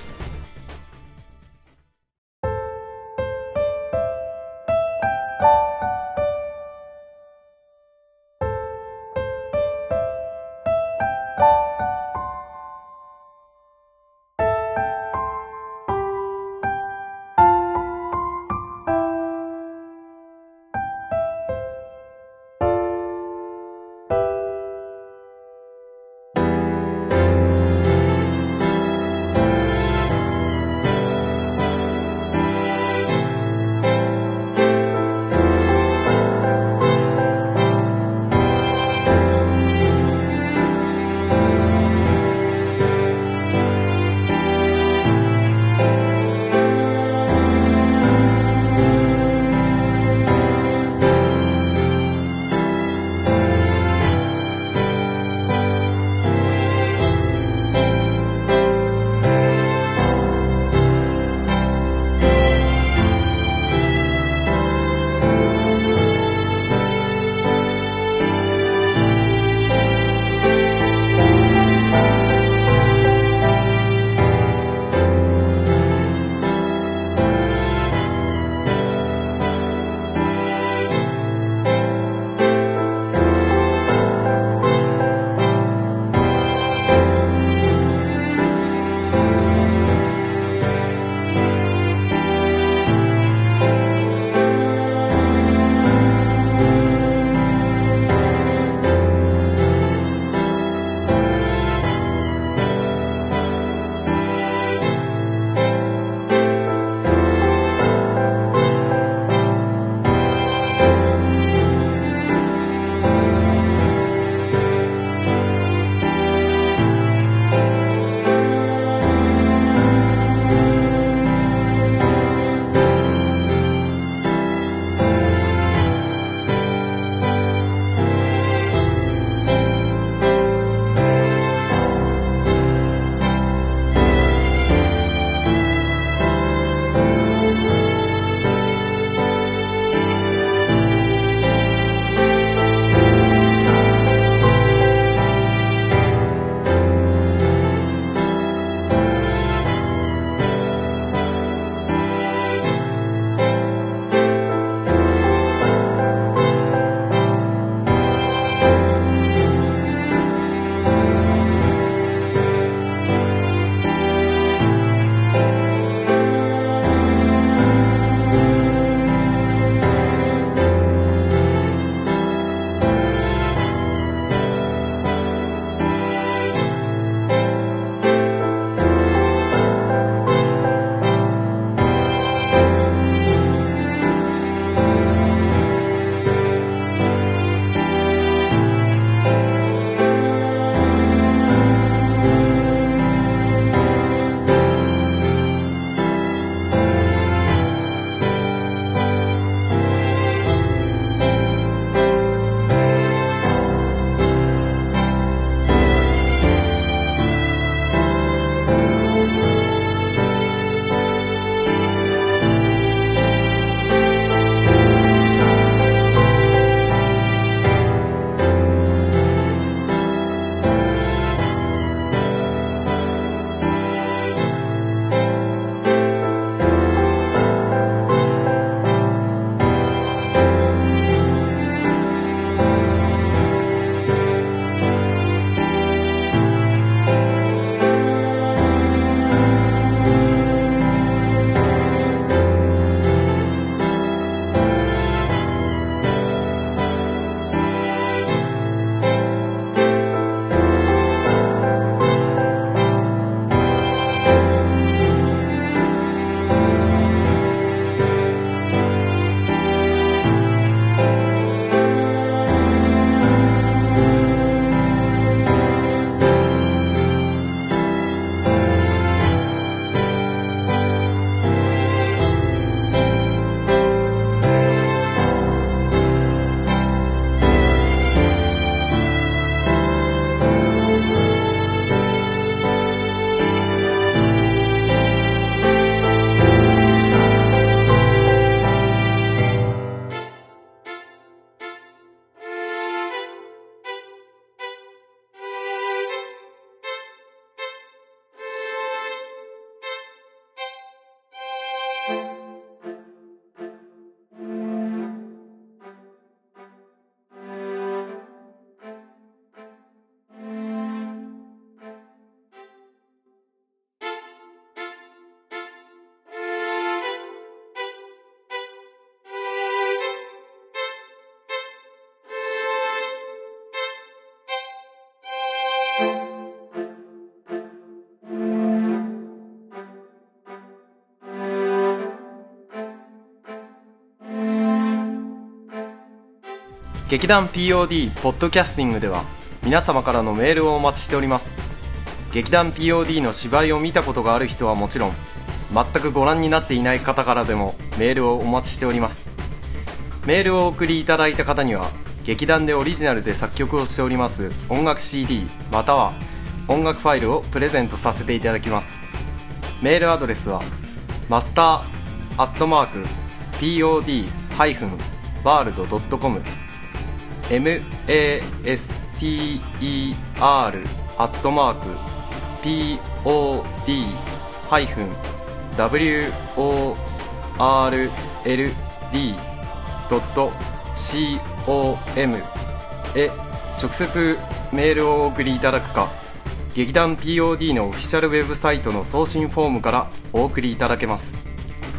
劇団 POD ポッドキャスティングでは皆様からのメールをお待ちしております。劇団 POD の芝居を見たことがある人はもちろん全くご覧になっていない方からでもメールをお待ちしております。メールをお送りいただいた方には劇団でオリジナルで作曲をしております音楽 CD または音楽ファイルをプレゼントさせていただきます。メールアドレスはマスターアットマーク POD-world.com master アットマーク pod-world.com へ直接メールをお送りいただくか劇団 POD のオフィシャルウェブサイトの送信フォームからお送りいただけます。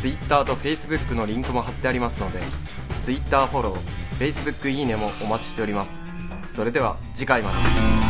Twitter と Facebook のリンクも貼ってありますので Twitter フォロー Facebook いいねもお待ちしております。それでは次回まで。